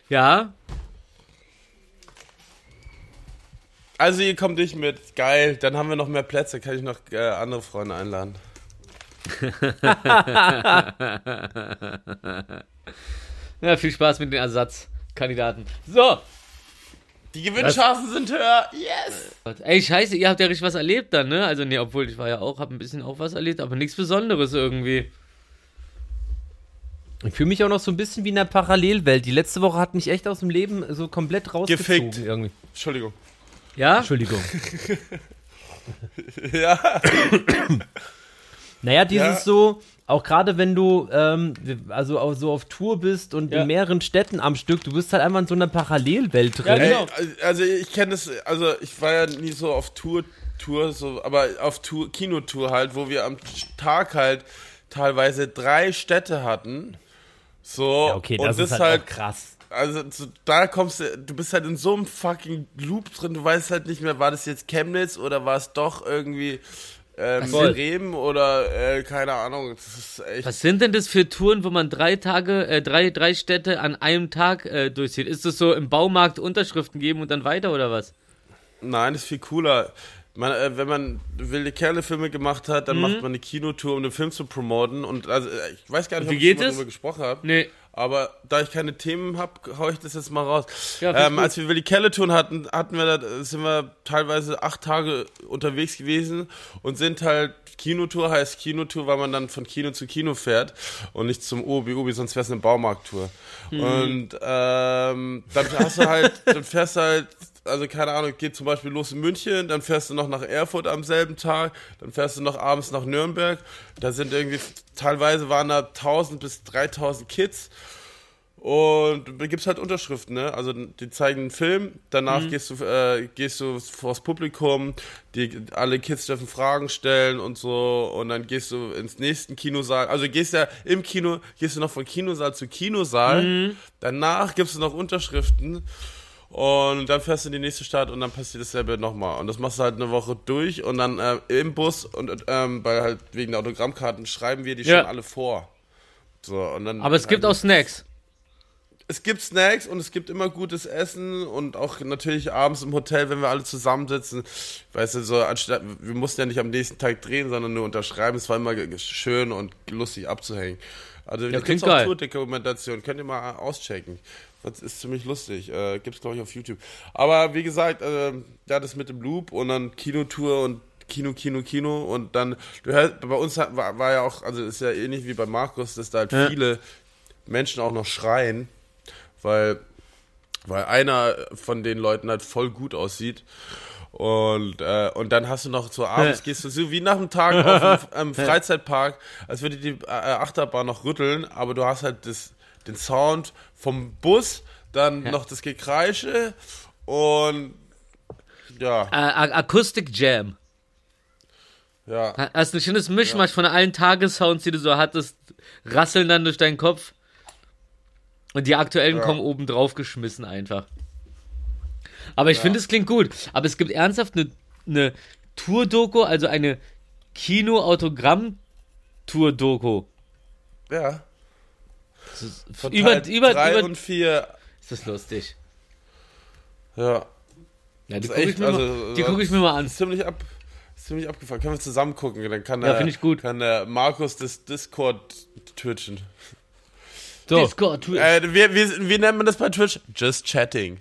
Ja, Also ihr kommt nicht mit. Geil. Dann haben wir noch mehr Plätze. Kann ich noch äh, andere Freunde einladen. <laughs> ja, viel Spaß mit den Ersatzkandidaten. So. Die Gewinnchancen sind höher. Yes. Ey, scheiße, ihr habt ja richtig was erlebt dann, ne? Also, nee, obwohl ich war ja auch, hab ein bisschen auch was erlebt, aber nichts Besonderes irgendwie. Ich fühle mich auch noch so ein bisschen wie in einer Parallelwelt. Die letzte Woche hat mich echt aus dem Leben so komplett rausgezogen. Gefickt. Irgendwie. Entschuldigung. Ja? Entschuldigung. <laughs> Ja. Naja, dieses Ja. so, auch gerade wenn du ähm, also auch so auf Tour bist und Ja. in mehreren Städten am Stück, du bist halt einfach in so einer Parallelwelt drin. Ja, Ey, genau. also ich kenne das, also ich war ja nie so auf Tour, Tour, so, aber auf Tour, Kinotour halt, wo wir am Tag halt teilweise drei Städte hatten. So, Ja, okay, und das, ist halt, halt krass. also so, da kommst du, du bist halt in so einem fucking Loop drin, du weißt halt nicht mehr, war das jetzt Chemnitz oder war es doch irgendwie ähm. Bremen oder äh, keine Ahnung. Das ist. Was sind denn das für Touren, wo man drei Tage, äh, drei, drei Städte an einem Tag äh, durchzieht? Ist das so im Baumarkt Unterschriften geben und dann weiter oder was? Nein, das ist viel cooler. Man, äh, wenn man wilde Kerle-Filme gemacht hat, dann macht man eine Kinotour, um den Film zu promoten. Und also, äh, ich weiß gar nicht, Wie ob ich darüber gesprochen habe. Nee. Aber da ich keine Themen habe, hau ich das jetzt mal raus. Ja, ähm, als wir Willi Kelle Touren hatten, hatten wir da, sind wir teilweise acht Tage unterwegs gewesen und sind halt Kinotour heißt Kinotour, weil man dann von Kino zu Kino fährt und nicht zum Ubi Ubi, sonst wäre es eine Baumarkttour. Hm. Und ähm, dann hast du halt, dann fährst du halt, also keine Ahnung, geht zum Beispiel los in München, dann fährst du noch nach Erfurt am selben Tag, dann fährst du noch abends nach Nürnberg. Da sind irgendwie, teilweise waren da 1000 bis 3000 Kids. Und du gibst halt Unterschriften, ne? Also die zeigen einen Film, danach Mhm. gehst du äh, gehst du vors Publikum, die alle Kids dürfen Fragen stellen und so und dann gehst du ins nächsten Kinosaal. Also gehst ja im Kino, gehst du noch von Kinosaal zu Kinosaal. Mhm. Danach gibst du noch Unterschriften und dann fährst du in die nächste Stadt und dann passiert dasselbe nochmal. Und das machst du halt eine Woche durch und dann äh, im Bus und ähm, bei halt wegen der Autogrammkarten schreiben wir die Ja. schon alle vor. So, und dann Aber es gibt auch Snacks. es gibt Snacks und es gibt immer gutes Essen und auch natürlich abends im Hotel, wenn wir alle zusammensitzen. Weißt du, so anstatt, wir mussten ja nicht am nächsten Tag drehen, sondern nur unterschreiben. Es war immer schön und lustig abzuhängen. Also Ja, klingt geil. Tour-Dokumentation, könnt ihr mal auschecken. Das ist ziemlich lustig. Äh, gibt's glaube ich auf YouTube. Aber wie gesagt, äh, ja, das mit dem Loop und dann Kinotour und Kino, Kino, Kino und dann, du hörst, bei uns hat, war, war ja auch, also ist ja ähnlich wie bei Markus, dass da halt Ja. viele Menschen auch noch schreien weil, weil einer von den Leuten halt voll gut aussieht. Und, äh, und dann hast du noch so abends, gehst du so wie nach einem Tag auf dem <laughs> ähm, Freizeitpark, als würde die äh, Achterbahn noch rütteln, aber du hast halt das, den Sound vom Bus, dann Ja. noch das Gekreische und ja, A- Akustik Jam. ja. Ha- Hast du ein schönes Mischmasch von allen Tagessounds, die du so hattest, rasseln dann durch deinen Kopf. Und die aktuellen Ja. kommen oben drauf geschmissen einfach. Aber ich finde, es klingt gut. Aber es gibt ernsthaft eine, eine Tour-Doku, also eine Kino-Autogramm-Tour-Doku. Ja. Von Über, Teil über, drei über, und vier. ist das lustig. Ja. Ja, die gucke ich, also, äh, guck ich mir mal an. Ist ziemlich ab. ist Ziemlich abgefahren. Können wir zusammen gucken? Dann kann Ja, der, ich gut. Kann der Markus das Discord twitchen. So, Discord, Twitch. Äh, wie, wie, wie nennt man das bei Twitch? Just chatting.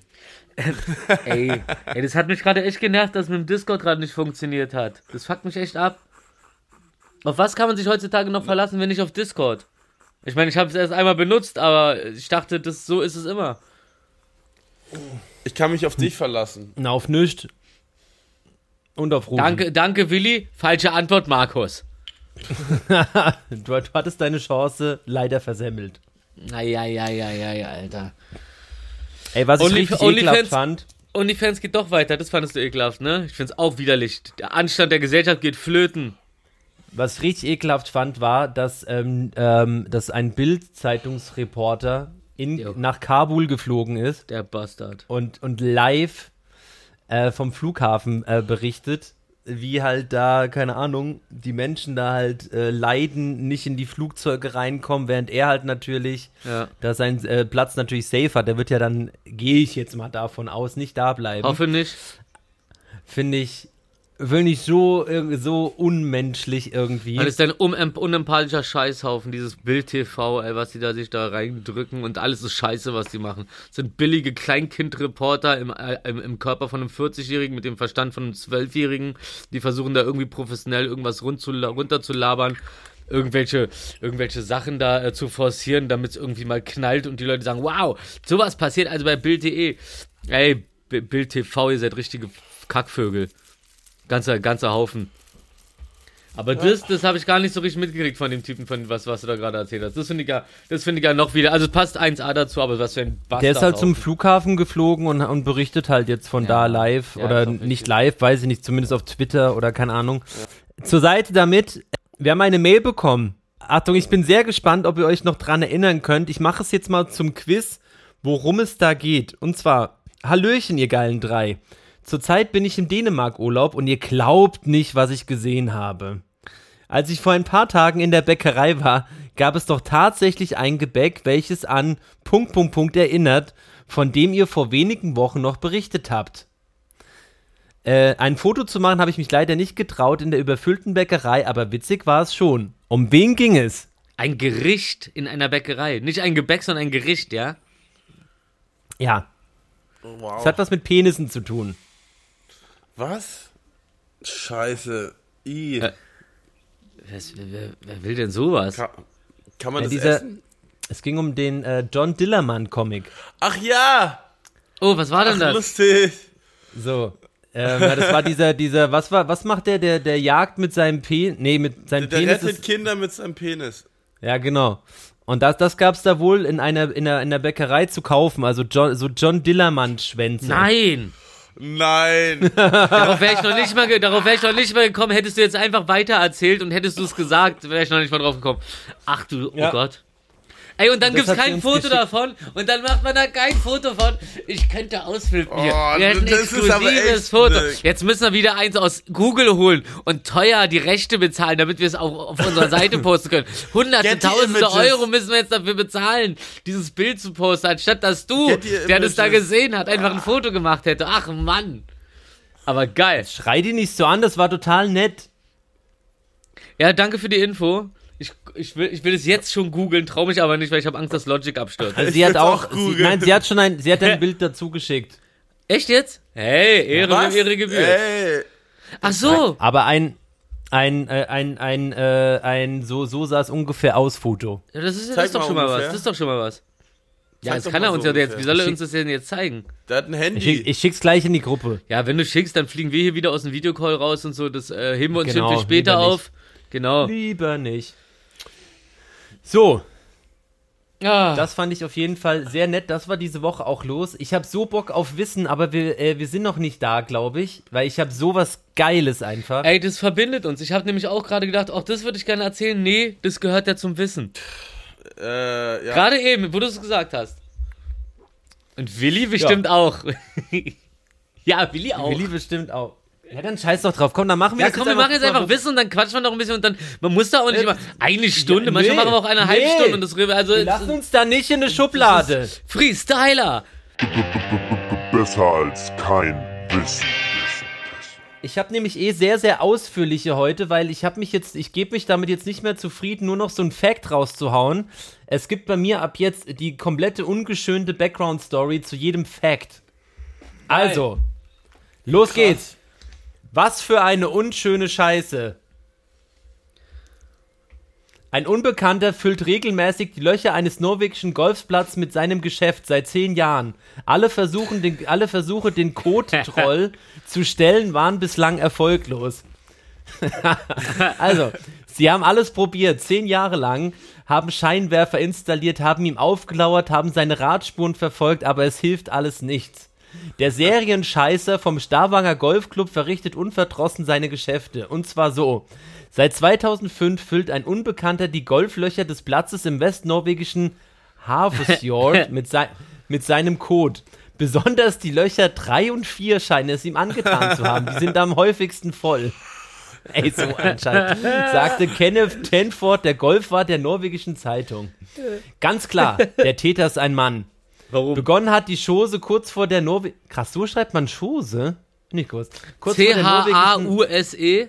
<laughs> Ey, ey, das hat mich gerade echt genervt, dass mit dem Discord gerade nicht funktioniert hat. Das fuckt mich echt ab. Auf was kann man sich heutzutage noch verlassen, wenn nicht auf Discord? Ich meine, ich habe es erst einmal benutzt, aber ich dachte, das, so ist es immer. Ich kann mich auf dich verlassen. na, auf nichts. Und auf Rufen. Danke, danke, Willi. Falsche Antwort, Markus. <laughs> Du, du hattest deine Chance leider versemmelt. Naja, ja, ja, ja, ja, Alter. Ey, was ich Only- richtig Onlyfans- ekelhaft fand, OnlyFans geht doch weiter, das fandest du ekelhaft, ne? Ich find's auch widerlich. Der Anstand der Gesellschaft geht flöten. Was ich richtig ekelhaft fand, war, dass, ähm, ähm, dass ein Bild-Zeitungsreporter in, nach Kabul geflogen ist Der Bastard. und, und live äh, vom Flughafen äh, berichtet, wie halt da, keine Ahnung, die Menschen da halt äh, leiden, nicht in die Flugzeuge reinkommen, während er halt natürlich, Ja. da sein äh, Platz natürlich safe hat, der wird ja dann, gehe ich jetzt mal davon aus, nicht da bleiben. Hoffe nicht. Finde ich, finde ich so, so unmenschlich irgendwie. Alles ein un unempathischer Scheißhaufen, dieses Bild-TV, ey, was die da sich da reindrücken und alles ist scheiße, was die machen. Das sind billige Kleinkindreporter im, äh, im, im Körper von einem 40-Jährigen mit dem Verstand von einem 12-Jährigen, die versuchen da irgendwie professionell irgendwas runterzulabern. Irgendwelche, irgendwelche Sachen da äh, zu forcieren, damit es irgendwie mal knallt und die Leute sagen, wow, sowas passiert also bei Bild.de. Ey, Bild TV, ihr seid richtige Kackvögel. Ganzer, ganzer Haufen. Aber das, das habe ich gar nicht so richtig mitgekriegt von dem Typen, von was, was du da gerade erzählt hast. Das finde ich ja, das finde ich ja noch wieder, also es passt 1A dazu, aber was für ein Bastard. Der ist halt zum. Flughafen geflogen und, und berichtet halt jetzt von da live Ja, oder nicht live, weiß ich nicht, zumindest auf Twitter oder keine Ahnung. Zur Seite damit, wir haben eine Mail bekommen. Achtung, ich bin sehr gespannt, ob ihr euch noch dran erinnern könnt. Ich mache es jetzt mal zum Quiz, worum es da geht. Und zwar, Hallöchen, ihr geilen drei. Zurzeit bin ich im Dänemark-Urlaub und ihr glaubt nicht, was ich gesehen habe. Als ich vor ein paar Tagen in der Bäckerei war, gab es doch tatsächlich ein Gebäck, welches an Punkt, Punkt, Punkt erinnert, von dem ihr vor wenigen Wochen noch berichtet habt. Äh, ein Foto zu machen habe ich mich leider nicht getraut in der überfüllten Bäckerei, aber witzig war es schon. Um wen ging es? Ein Gericht in einer Bäckerei. Nicht ein Gebäck, sondern ein Gericht, ja? Ja, Wow. es hat was mit Penissen zu tun. Was? Scheiße. I. Äh, Was, wer, wer will denn sowas? Kann, kann man Ja, das dieser, essen? es ging um den äh, John Dillermann-Comic. Ach ja! Oh, was war denn Ach, das? lustig. So. Ähm, ja, das war dieser, dieser, was war, was macht der, der, der jagt mit seinem Penis, nee, mit seinem Der Penis rettet ist, Kinder mit seinem Penis. Ja, genau. Und das, das gab es da wohl in einer, in, einer, in einer Bäckerei zu kaufen, also John, so John Dillermann-Schwänze. Nein! Nein. <laughs> Darauf wäre ich noch nicht mal, ge- darauf wäre ich noch nicht mal gekommen. Hättest du jetzt einfach weiter erzählt und hättest du es gesagt, wäre ich noch nicht mal drauf gekommen. Ach du, oh Ja. Gott. Ey, und dann hat sie kein Foto geschickt. davon und dann macht man da kein Foto von. Ich könnte ausflippen hier. Oh, wir hätten das ist aber exklusives echt Foto. blöd. Jetzt müssen wir wieder eins aus Google holen und teuer die Rechte bezahlen, damit wir es auch auf unserer Seite posten können. <laughs> Hunderte, tausende. Euro müssen wir jetzt dafür bezahlen, dieses Bild zu posten, anstatt dass du, der das da gesehen hat, einfach ein Foto gemacht hätte. Ach Mann. Aber geil. Schrei die nicht so an, das war total nett. Ja, danke für die Info. Ich, ich, will, ich will es jetzt schon googeln, traue mich aber nicht, weil ich habe Angst, dass Logic abstürzt. Also Ich sie hat auch, auch sie, nein, sie hat schon ein, sie hat ein Bild dazu geschickt. Echt jetzt? Hey, Ehre Was? wem Ehre gebührt. Ey. Ach so. Aber ein, ein, äh, ein, ein, äh, ein, so, so sah es ungefähr aus, Foto. Ja, das ist, das Zeig ist doch schon mal was. ungefähr. Das ist doch schon mal was. Ja, Zeig das kann er uns so ja jetzt. Wie ungefähr. soll er uns das denn jetzt zeigen? Der hat ein Ich, Handy. schick- ich schick's gleich in die Gruppe. Ja, wenn du schickst, dann fliegen wir hier wieder aus dem Videocall raus und so. Das äh, heben wir uns Genau, später auf. Genau. Lieber nicht. So, Ah, das fand ich auf jeden Fall sehr nett. Das war diese Woche auch los. Ich habe so Bock auf Wissen, aber wir, äh, wir sind noch nicht da, glaube ich, weil ich habe sowas Geiles einfach. ey, das verbindet uns. Ich habe nämlich auch gerade gedacht, auch das würde ich gerne erzählen. Nee, das gehört ja zum Wissen. äh, ja. Gerade eben, wo du es gesagt hast. Und Willi bestimmt auch. <laughs> ja, Willi auch. Willi bestimmt auch. Ja, dann scheiß doch drauf. Komm, dann machen wir Ja, das komm, wir machen jetzt einfach Wissen und dann quatschen wir noch ein bisschen und dann, man muss da auch nicht Äh, immer eine Stunde, ja, manchmal nee, machen wir auch eine halbe nee. Stunde und das also Wir lassen uns da nicht in eine Schublade. Freestyler. Besser als kein Wissen. Ich habe nämlich eh sehr, sehr ausführliche heute, weil ich habe mich jetzt, ich gebe mich damit jetzt nicht mehr zufrieden, nur noch so ein Fact rauszuhauen. Es gibt bei mir ab jetzt die komplette ungeschönte Background-Story zu jedem Fact. Also, los geht's. Was für eine unschöne Scheiße. Ein Unbekannter füllt regelmäßig die Löcher eines norwegischen Golfplatzes mit seinem Geschäft seit zehn Jahren. Alle, versuchen den, alle Versuche, den Code-Troll <laughs> zu stellen, waren bislang erfolglos. <laughs> also, sie haben alles probiert, zehn Jahre lang, haben Scheinwerfer installiert, haben ihm aufgelauert, haben seine Radspuren verfolgt, aber es hilft alles nichts. Der Serienscheißer vom Stavanger Golfclub verrichtet unverdrossen seine Geschäfte. Und zwar so. Seit 2005 füllt ein Unbekannter die Golflöcher des Platzes im westnorwegischen Havesfjord <laughs> mit, sei mit seinem Code. Besonders die Löcher 3 und 4 scheinen es ihm angetan zu haben. Die sind am häufigsten voll. Ey, so anscheinend. Sagte Kenneth Tenford, der Golfwart der norwegischen Zeitung. Ganz klar, der Täter ist ein Mann. Warum? Begonnen hat die Chose kurz vor der Norwe... Krass, so schreibt man Chose? Nicht kurz. Kurz. C-H-A-U-S-E.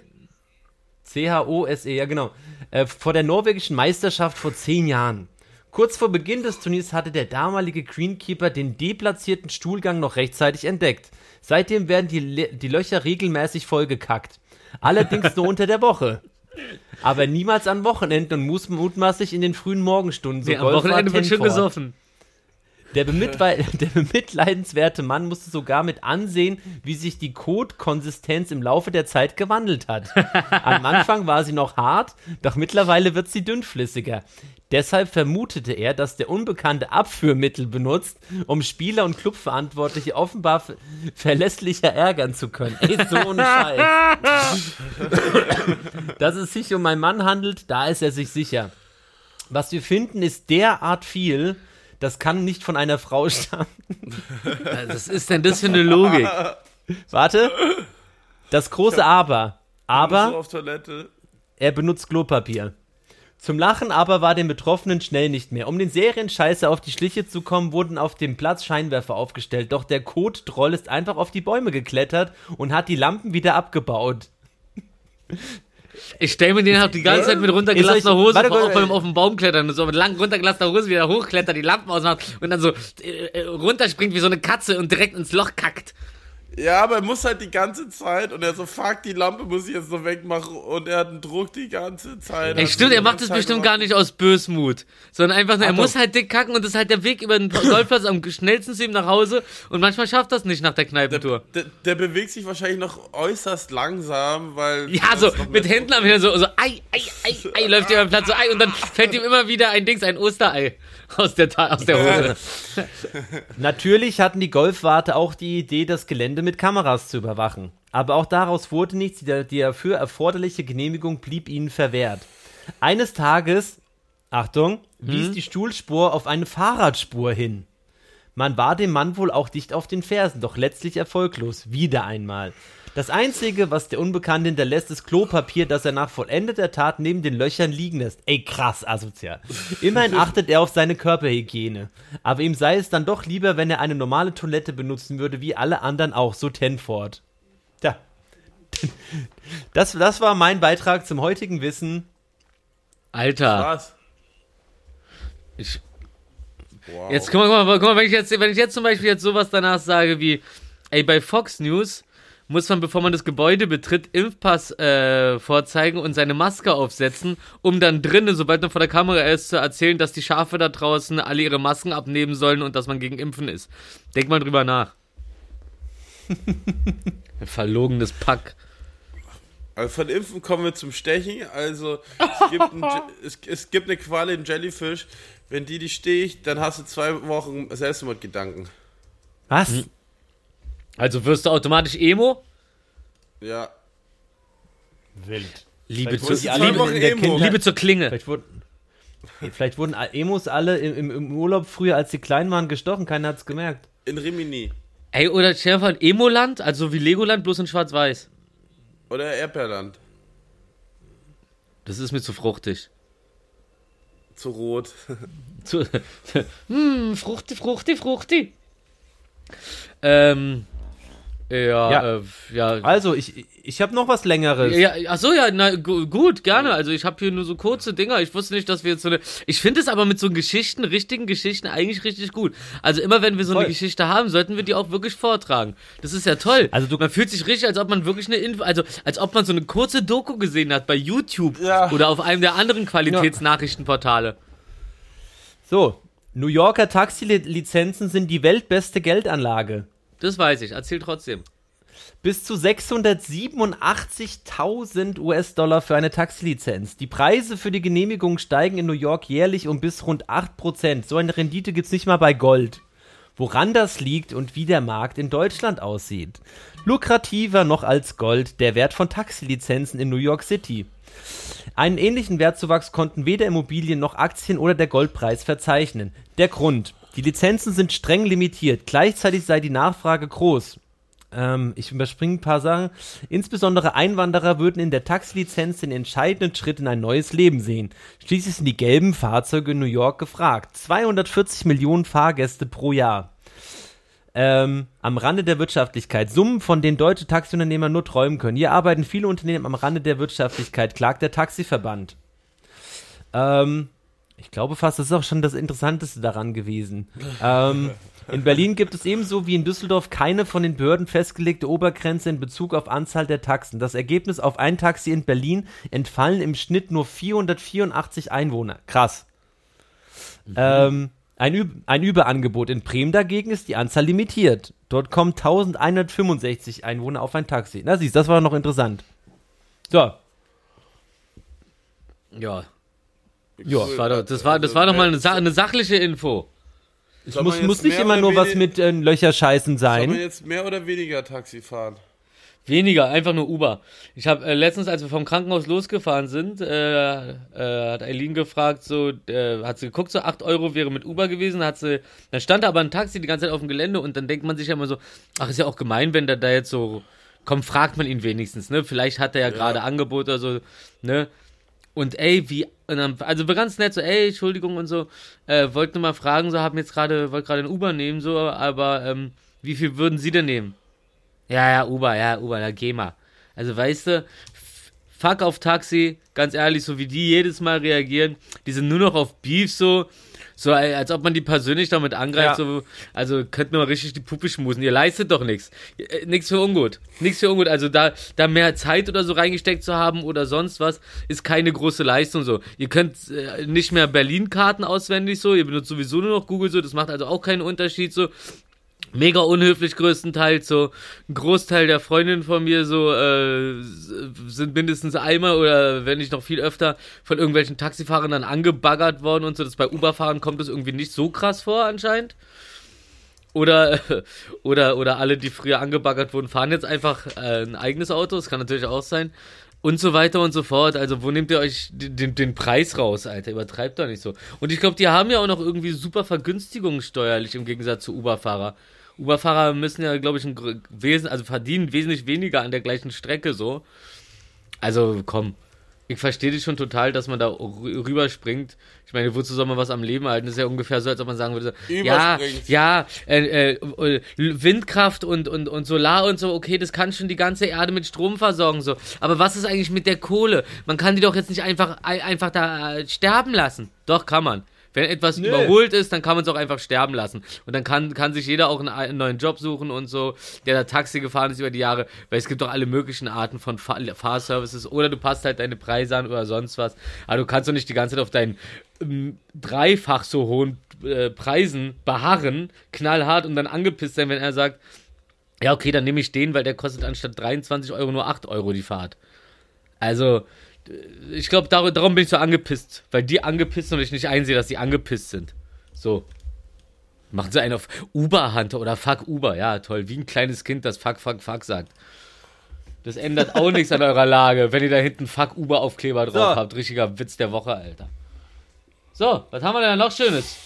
C-H-O-S-E, ja genau. Äh, vor der norwegischen Meisterschaft vor zehn Jahren. Kurz vor Beginn des Turniers hatte der damalige Greenkeeper den deplatzierten Stuhlgang noch rechtzeitig entdeckt. Seitdem werden die, Le die Löcher regelmäßig vollgekackt. Allerdings nur unter der Woche. Aber niemals an Wochenenden und muss mutmaßlich in den frühen Morgenstunden. So Nee, am Wochenende wird schon gesoffen. Der, bemitwei- <laughs> der bemitleidenswerte Mann musste sogar mit ansehen, wie sich die Kotkonsistenz im Laufe der Zeit gewandelt hat. Am Anfang war sie noch hart, doch mittlerweile wird sie dünnflüssiger. Deshalb vermutete er, dass der Unbekannte Abführmittel benutzt, um Spieler und Clubverantwortliche offenbar ver- verlässlicher ärgern zu können. Ey, so ohne Scheiß. Dass es sich um einen Mann handelt, da ist er sich sicher. Was wir finden, ist derart viel, das kann nicht von einer Frau stammen. Was ist denn das für eine Logik? Warte. Das große Aber. so Aber auf Toilette. er benutzt Klopapier. Zum Lachen aber war den Betroffenen schnell nicht mehr. Um den Serienscheißer auf die Schliche zu kommen, wurden auf dem Platz Scheinwerfer aufgestellt. Doch der Kottroll ist einfach auf die Bäume geklettert und hat die Lampen wieder abgebaut. Ich stelle mir den halt die ganze Zeit mit runtergelassener Hose warte, vor, auch beim auf den Baum klettern und so mit lang runtergelassener Hose wieder hochklettert, die Lampen ausmacht und dann so äh, äh, runterspringt wie so eine Katze und direkt ins Loch kackt. Ja, aber er muss halt die ganze Zeit und er so, fuck, die Lampe muss ich jetzt noch wegmachen und er hat einen Druck die ganze Zeit. Ey, stimmt, er macht ganze das bestimmt gemacht. gar nicht aus Bösmut, sondern einfach nur, er muss halt dick kacken und das ist halt der Weg über den Golfplatz am schnellsten zu ihm nach Hause und manchmal schafft das nicht nach der Kneipentour. Der, der bewegt sich wahrscheinlich noch äußerst langsam, weil. Ja, so mit Händen am Hirn, so, so, ei, ei, ei, ei, läuft <laughs> über den Platz so, ei, und dann fällt ihm immer wieder ein Dings, ein Osterei aus der, aus der Hose. <laughs> Natürlich hatten die Golfwarte auch die Idee, das Gelände mit Kameras zu überwachen. Aber auch daraus wurde nichts, die, die dafür erforderliche Genehmigung blieb ihnen verwehrt. Eines Tages, Achtung, wies die Stuhlspur auf eine Fahrradspur hin. Man war dem Mann wohl auch dicht auf den Fersen, doch letztlich erfolglos, wieder einmal. Das Einzige, was der Unbekannte hinterlässt, ist Klopapier, das er nach vollendeter Tat neben den Löchern liegen lässt. Ey, krass asozial. Immerhin achtet er auf seine Körperhygiene. Aber ihm sei es dann doch lieber, wenn er eine normale Toilette benutzen würde, wie alle anderen auch, so Tenford. Tja. <laughs> Das, das war mein Beitrag zum heutigen Wissen. Alter, Was? ich, Wow. jetzt guck mal, guck mal, guck mal wenn, ich jetzt, wenn ich jetzt zum Beispiel jetzt sowas danach sage wie, ey, bei Fox News muss man, bevor man das Gebäude betritt, Impfpass äh, vorzeigen und seine Maske aufsetzen, um dann drinnen, sobald man vor der Kamera ist, zu erzählen, dass die Schafe da draußen alle ihre Masken abnehmen sollen und dass man gegen Impfen ist. Denk mal drüber nach. <laughs> Ein verlogenes Pack. Also von Impfen kommen wir zum Stechen. Also es gibt, ein, es, es gibt eine Qualle in Jellyfish. Wenn die die sticht, dann hast du zwei Wochen Selbstmordgedanken. Was? Also wirst du automatisch Emo? Ja. Wild. Liebe, Vielleicht zu, Liebe. Kindheit- Liebe zur Klinge. Vielleicht wurden, vielleicht wurden Emos alle im, im, im Urlaub früher, als sie klein waren, gestochen. Keiner hat's gemerkt. In Rimini. Ey, oder ein Emo-Land, also wie Legoland, bloß in schwarz-weiß. Oder Erdbeerland. Das ist mir zu fruchtig. Zu rot. <laughs> Zu, <laughs> hm, fruchti, fruchti, fruchti. Ähm, ja, Ja. Äh, ja. Also, ich, ich habe noch was Längeres. Ja, ach so, ja, na, gu gut, gerne. Also ich habe hier nur so kurze Dinger. Ich wusste nicht, dass wir jetzt so eine. Ich finde es aber mit so Geschichten, richtigen Geschichten eigentlich richtig gut. Also immer wenn wir so Voll. eine Geschichte haben, sollten wir die auch wirklich vortragen. Das ist ja toll. Also du- man fühlt sich richtig, als ob man wirklich eine Info, also als ob man so eine kurze Doku gesehen hat bei YouTube Ja. oder auf einem der anderen Qualitätsnachrichtenportale. So, New Yorker Taxilizenzen sind die weltbeste Geldanlage. Das weiß ich. Erzähl trotzdem. Bis zu 687.000 US-Dollar für eine Taxilizenz. Die Preise für die Genehmigung steigen in New York jährlich um bis rund 8%. So eine Rendite gibt's nicht mal bei Gold. Woran das liegt und wie der Markt in Deutschland aussieht. Lukrativer noch als Gold der Wert von Taxilizenzen in New York City. Einen ähnlichen Wertzuwachs konnten weder Immobilien noch Aktien oder der Goldpreis verzeichnen. Der Grund. Die Lizenzen sind streng limitiert, gleichzeitig sei die Nachfrage groß. Ähm, ich überspringe ein paar Sachen. Insbesondere Einwanderer würden in der Taxilizenz den entscheidenden Schritt in ein neues Leben sehen. Schließlich sind die gelben Fahrzeuge in New York gefragt. 240 Millionen Fahrgäste pro Jahr. Ähm, am Rande der Wirtschaftlichkeit. Summen, von denen deutsche Taxiunternehmer nur träumen können. Hier arbeiten viele Unternehmen am Rande der Wirtschaftlichkeit, klagt der Taxiverband. Ähm, ich glaube fast, das ist auch schon das Interessanteste daran gewesen. ähm, in Berlin gibt es ebenso wie in Düsseldorf keine von den Behörden festgelegte Obergrenze in Bezug auf Anzahl der Taxen. Das Ergebnis auf ein Taxi in Berlin entfallen im Schnitt nur 484 Einwohner. Krass. Ähm, ein, Üb ein Überangebot. In Bremen dagegen ist die Anzahl limitiert. Dort kommen 1165 Einwohner auf ein Taxi. Na siehst, das war noch interessant. So, Ja. Ja, Das war, doch, das war, das war doch mal eine, eine sachliche Info. es muss, muss nicht immer nur was mit äh, Löcherscheißen Soll man sein. jetzt mehr oder weniger Taxi fahren? Weniger, einfach nur Uber. Ich habe äh, letztens, als wir vom Krankenhaus losgefahren sind, äh, äh, hat Eileen gefragt, so, äh, hat sie geguckt, so 8 Euro wäre mit Uber gewesen, hat sie, dann stand da aber ein Taxi die ganze Zeit auf dem Gelände und dann denkt man sich ja immer so, ach, ist ja auch gemein, wenn der da jetzt so, komm, fragt man ihn wenigstens, ne? Vielleicht hat er ja, gerade Angebot oder so, ne? Und ey, wie, dann, also wir ganz nett so, ey, Entschuldigung und so, äh, wollten nur mal fragen, so, haben jetzt gerade, wollt gerade ein Uber nehmen, so, aber, ähm, wie viel würden Sie denn nehmen? Ja, ja, Uber, ja, Uber, ja, geh mal. Also weißt du, fuck auf Taxi, ganz ehrlich, so wie die jedes Mal reagieren, die sind nur noch auf Beef so, so als ob man die persönlich damit angreift, Ja. so, also könnt mir mal richtig die Puppe schmusen, ihr leistet doch nichts, Äh, nichts für ungut, nichts für ungut, also da, da mehr Zeit oder so reingesteckt zu haben oder sonst was, ist keine große Leistung so, ihr könnt äh, nicht mehr Berlin-Karten auswendig so, ihr benutzt sowieso nur noch Google so, das macht also auch keinen Unterschied so, mega unhöflich größtenteils so ein Großteil der Freundinnen von mir so äh, sind mindestens einmal oder wenn nicht noch viel öfter von irgendwelchen Taxifahrern dann angebaggert worden und so das bei Uber-Fahren kommt das irgendwie nicht so krass vor anscheinend oder <laughs> oder oder alle die früher angebaggert wurden fahren jetzt einfach äh, ein eigenes Auto das kann natürlich auch sein und so weiter und so fort. Also, wo nehmt ihr euch den, den, Preis raus, Alter? Übertreibt doch nicht so. Und ich glaube, die haben ja auch noch irgendwie super Vergünstigungen steuerlich im Gegensatz zu Uber-Fahrer. Uber-Fahrer müssen ja, glaube ich, ein Wesen, also verdienen wesentlich weniger an der gleichen Strecke so. Also, komm. Ich verstehe dich schon total, dass man da rü- rüberspringt. Ich meine, wozu soll man was am Leben halten? Das ist ja ungefähr so, als ob man sagen würde, ja, ja, äh, äh, Windkraft und, und, und Solar und so, okay, das kann schon die ganze Erde mit Strom versorgen, so. Aber was ist eigentlich mit der Kohle? Man kann die doch jetzt nicht einfach, ein- einfach da äh, sterben lassen. Doch, kann man. Wenn etwas überholt ist, dann kann man es auch einfach sterben lassen. Und dann kann, kann sich jeder auch einen, einen neuen Job suchen und so, der da Taxi gefahren ist über die Jahre, weil es gibt doch alle möglichen Arten von Fahr Fahrservices oder du passt halt deine Preise an oder sonst was. Aber du kannst doch nicht die ganze Zeit auf deinen ähm, dreifach so hohen äh, Preisen beharren, knallhart und dann angepisst sein, wenn er sagt, ja, okay, dann nehme ich den, weil der kostet anstatt 23 Euro nur 8 Euro die Fahrt. Also, ich glaube, dar darum bin ich so angepisst, weil die angepisst sind und ich nicht einsehe, dass die angepisst sind. So. Machen sie einen auf Uber-Hunter oder Fuck Uber. Ja, toll. Wie ein kleines Kind, das Fuck, Fuck, Fuck sagt. Das ändert auch nichts an eurer Lage, wenn ihr da hinten Fuck Uber-Aufkleber drauf So. habt. Richtiger Witz der Woche, Alter. So, was haben wir denn noch Schönes?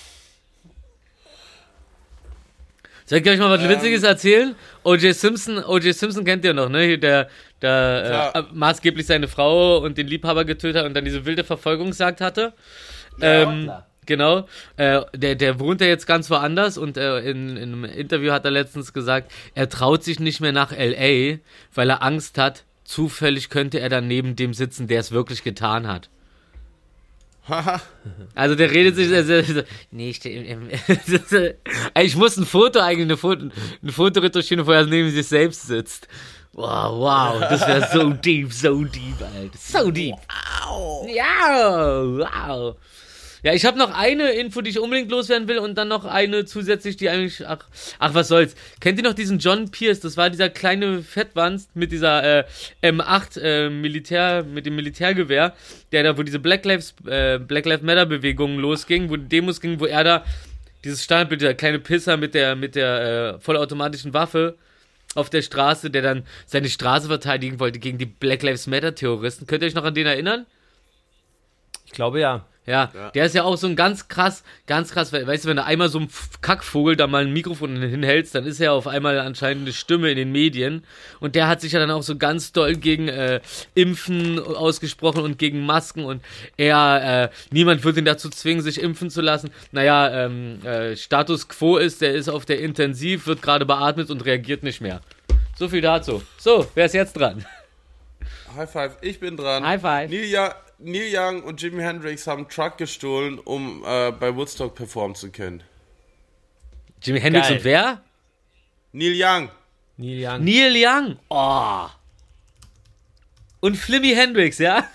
Soll ich euch mal was Witziges erzählen? O.J. Simpson, O.J. Simpson kennt ihr noch, ne? Der, der äh, maßgeblich seine Frau und den Liebhaber getötet hat und dann diese wilde Verfolgungsjagd hatte. ähm, klar. genau. Äh, der, der wohnt ja jetzt ganz woanders und äh, in, in einem Interview hat er letztens gesagt, er traut sich nicht mehr nach L.A., weil er Angst hat, zufällig könnte er dann neben dem sitzen, der es wirklich getan hat. <laughs> Also der redet sich sehr, sehr, sehr nee, ich, ähm, <laughs> ich muss ein Foto eigentlich, eine Foto, eine Foto retuschieren, wo er neben sich selbst sitzt. Wow, wow, das wäre so <laughs> deep, so deep, Alter. So deep. Wow. Ja, wow. Ja, ich habe noch eine Info, die ich unbedingt loswerden will und dann noch eine zusätzlich, die eigentlich, ach, ach was soll's. Kennt ihr noch diesen John Pierce? Das war dieser kleine Fettwanst mit dieser äh, M8 äh, Militär, mit dem Militärgewehr, der da, wo diese Black Lives, äh, Black Lives Matter Bewegungen losging, wo die Demos gingen, wo er da dieses Standbild, dieser kleine Pisser mit der, mit der äh, vollautomatischen Waffe auf der Straße, der dann seine Straße verteidigen wollte gegen die Black Lives Matter Terroristen. Könnt ihr euch noch an den erinnern? Ich glaube ja. Ja, der ist ja auch so ein ganz krass, ganz krass, we- weißt du, wenn du einmal so einem F- Kackvogel da mal ein Mikrofon hinhältst, dann ist er auf einmal anscheinend eine Stimme in den Medien. Und der hat sich ja dann auch so ganz doll gegen äh, Impfen ausgesprochen und gegen Masken und er, äh, niemand wird ihn dazu zwingen, sich impfen zu lassen. Naja, ähm, äh, Status Quo ist, der ist auf der Intensiv, wird gerade beatmet und reagiert nicht mehr. So viel dazu. So, wer ist jetzt dran? High five, ich bin dran. High five. Young, Neil Young und Jimi Hendrix haben einen Truck gestohlen, um äh, bei Woodstock performen zu können. Jimi Hendrix Geil. und wer? Neil Young. Neil Young. Neil Young. Oh. Und Flimmy Hendrix, ja?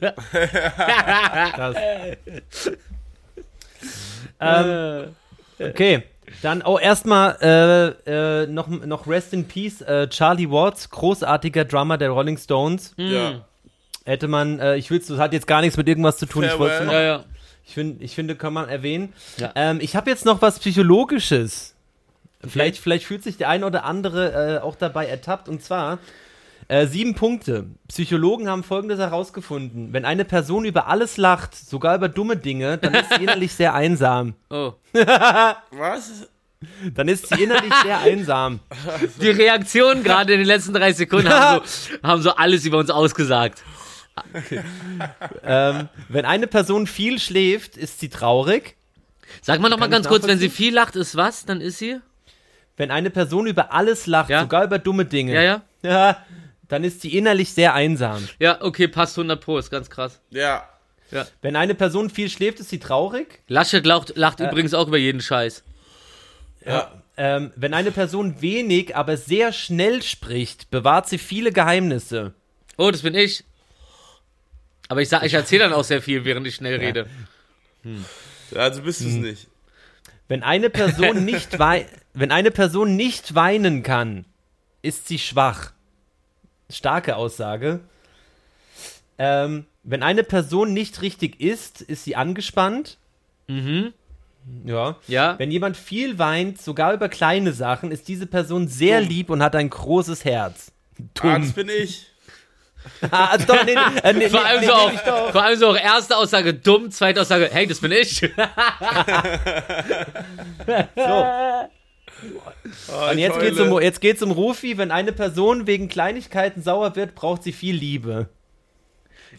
<laughs> Krass. ähm, okay, dann, oh, erstmal äh, äh, noch, noch Rest in Peace, äh, Charlie Watts, großartiger Drummer der Rolling Stones. Ja. Hätte man, äh, ich will das hat jetzt gar nichts mit irgendwas zu tun, ich wollte Farewell. noch, Ja, ja. ich, find, ich finde, kann man erwähnen. Ja. Ähm, ich habe jetzt noch was Psychologisches. Vielleicht, vielleicht fühlt sich der ein oder andere äh, auch dabei ertappt. Und zwar äh, sieben Punkte. Psychologen haben Folgendes herausgefunden. Wenn eine Person über alles lacht, sogar über dumme Dinge, dann ist sie <laughs> innerlich sehr einsam. Oh. Was? Dann ist sie innerlich sehr <laughs> einsam. Die Reaktionen gerade in den letzten drei Sekunden haben <laughs> so, haben so alles über uns ausgesagt. <laughs> Ähm, wenn eine Person viel schläft, ist sie traurig. Sag mal noch mal ganz kurz, wenn sie viel lacht, ist was? Dann ist sie? Wenn eine Person über alles lacht, Ja. sogar über dumme Dinge. Ja, ja. Ja, dann ist sie innerlich sehr einsam. Ja, okay, passt 100 Pro, ist ganz krass. Ja. Wenn eine Person viel schläft, ist sie traurig. Laschet lacht, lacht übrigens auch über jeden Scheiß. Ja. Ähm, wenn eine Person wenig, aber sehr schnell spricht, bewahrt sie viele Geheimnisse. Oh, das bin ich. Aber ich sag, ich erzähle dann auch sehr viel, während ich schnell rede. Also bist du es nicht. Wenn eine Person <laughs> nicht wei wenn eine Person nicht weinen kann, ist sie schwach. Starke Aussage. Ähm, wenn eine Person nicht richtig isst, ist sie angespannt. Mhm. Ja. Ja. Wenn jemand viel weint, sogar über kleine Sachen, ist diese Person sehr Dumm. lieb und hat ein großes Herz. Ah, das bin ich. Ah, also doch, nee, nee, äh, nee, Vor allem, so auch, vor allem so auch erste Aussage dumm, zweite Aussage, hey, das bin ich. <laughs> Oh, Und jetzt geht's, um, jetzt geht's um Rufi. Wenn eine Person wegen Kleinigkeiten sauer wird, braucht sie viel Liebe.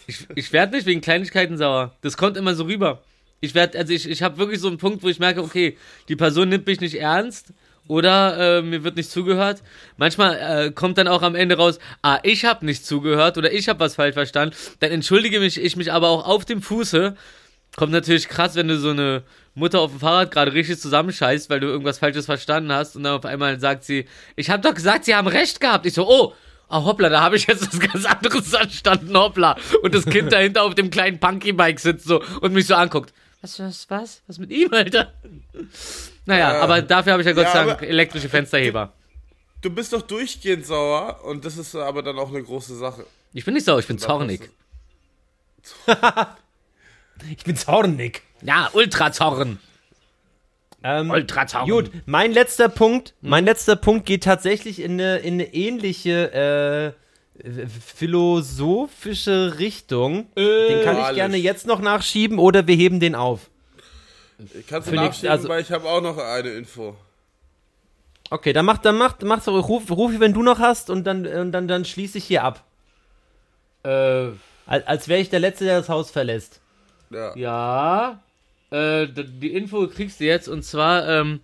Ich, ich werde nicht wegen Kleinigkeiten sauer. Das kommt immer so rüber. Ich werde, also ich, ich habe wirklich so einen Punkt, wo ich merke, okay, die Person nimmt mich nicht ernst oder äh, mir wird nicht zugehört. Manchmal äh, kommt dann auch am Ende raus, ah, ich habe nicht zugehört oder ich habe was falsch verstanden. Dann entschuldige mich ich mich aber auch auf dem Fuße. Kommt natürlich krass, wenn du so eine Mutter auf dem Fahrrad gerade richtig zusammenscheißt, weil du irgendwas Falsches verstanden hast und dann auf einmal sagt sie, ich habe doch gesagt, sie haben recht gehabt. Ich so, oh, ah hoppla, da habe ich jetzt was <laughs> ganz anderes verstanden, hoppla. Und das Kind dahinter auf dem kleinen Punky-Bike sitzt so und mich so anguckt. Was, was, was? Was mit ihm, Alter? Naja, Ja. aber dafür habe ich ja Gott Ja, sei Dank aber- elektrische Fensterheber. Du bist doch durchgehend sauer und das ist aber dann auch eine große Sache. Ich bin nicht sauer, ich bin zornig. <laughs> Ich bin zornig. Ja, Ultrazorn. Ähm, Ultrazorn. gut, mein letzter Punkt, mein letzter Punkt geht tatsächlich in eine, in eine ähnliche äh, philosophische Richtung. den kann ich gerne jetzt noch nachschieben oder wir heben den auf. Es. Kannst du Finde ich- nachschieben, also- weil ich habe auch noch eine Info. Okay, dann mach, dann mach, mach so, ruf, Rufi, wenn du noch hast und dann, und dann, dann schließe ich hier ab. Äh, Als, als wäre ich der Letzte, der das Haus verlässt. Ja. ja. Äh, die Info kriegst du jetzt und zwar, ähm,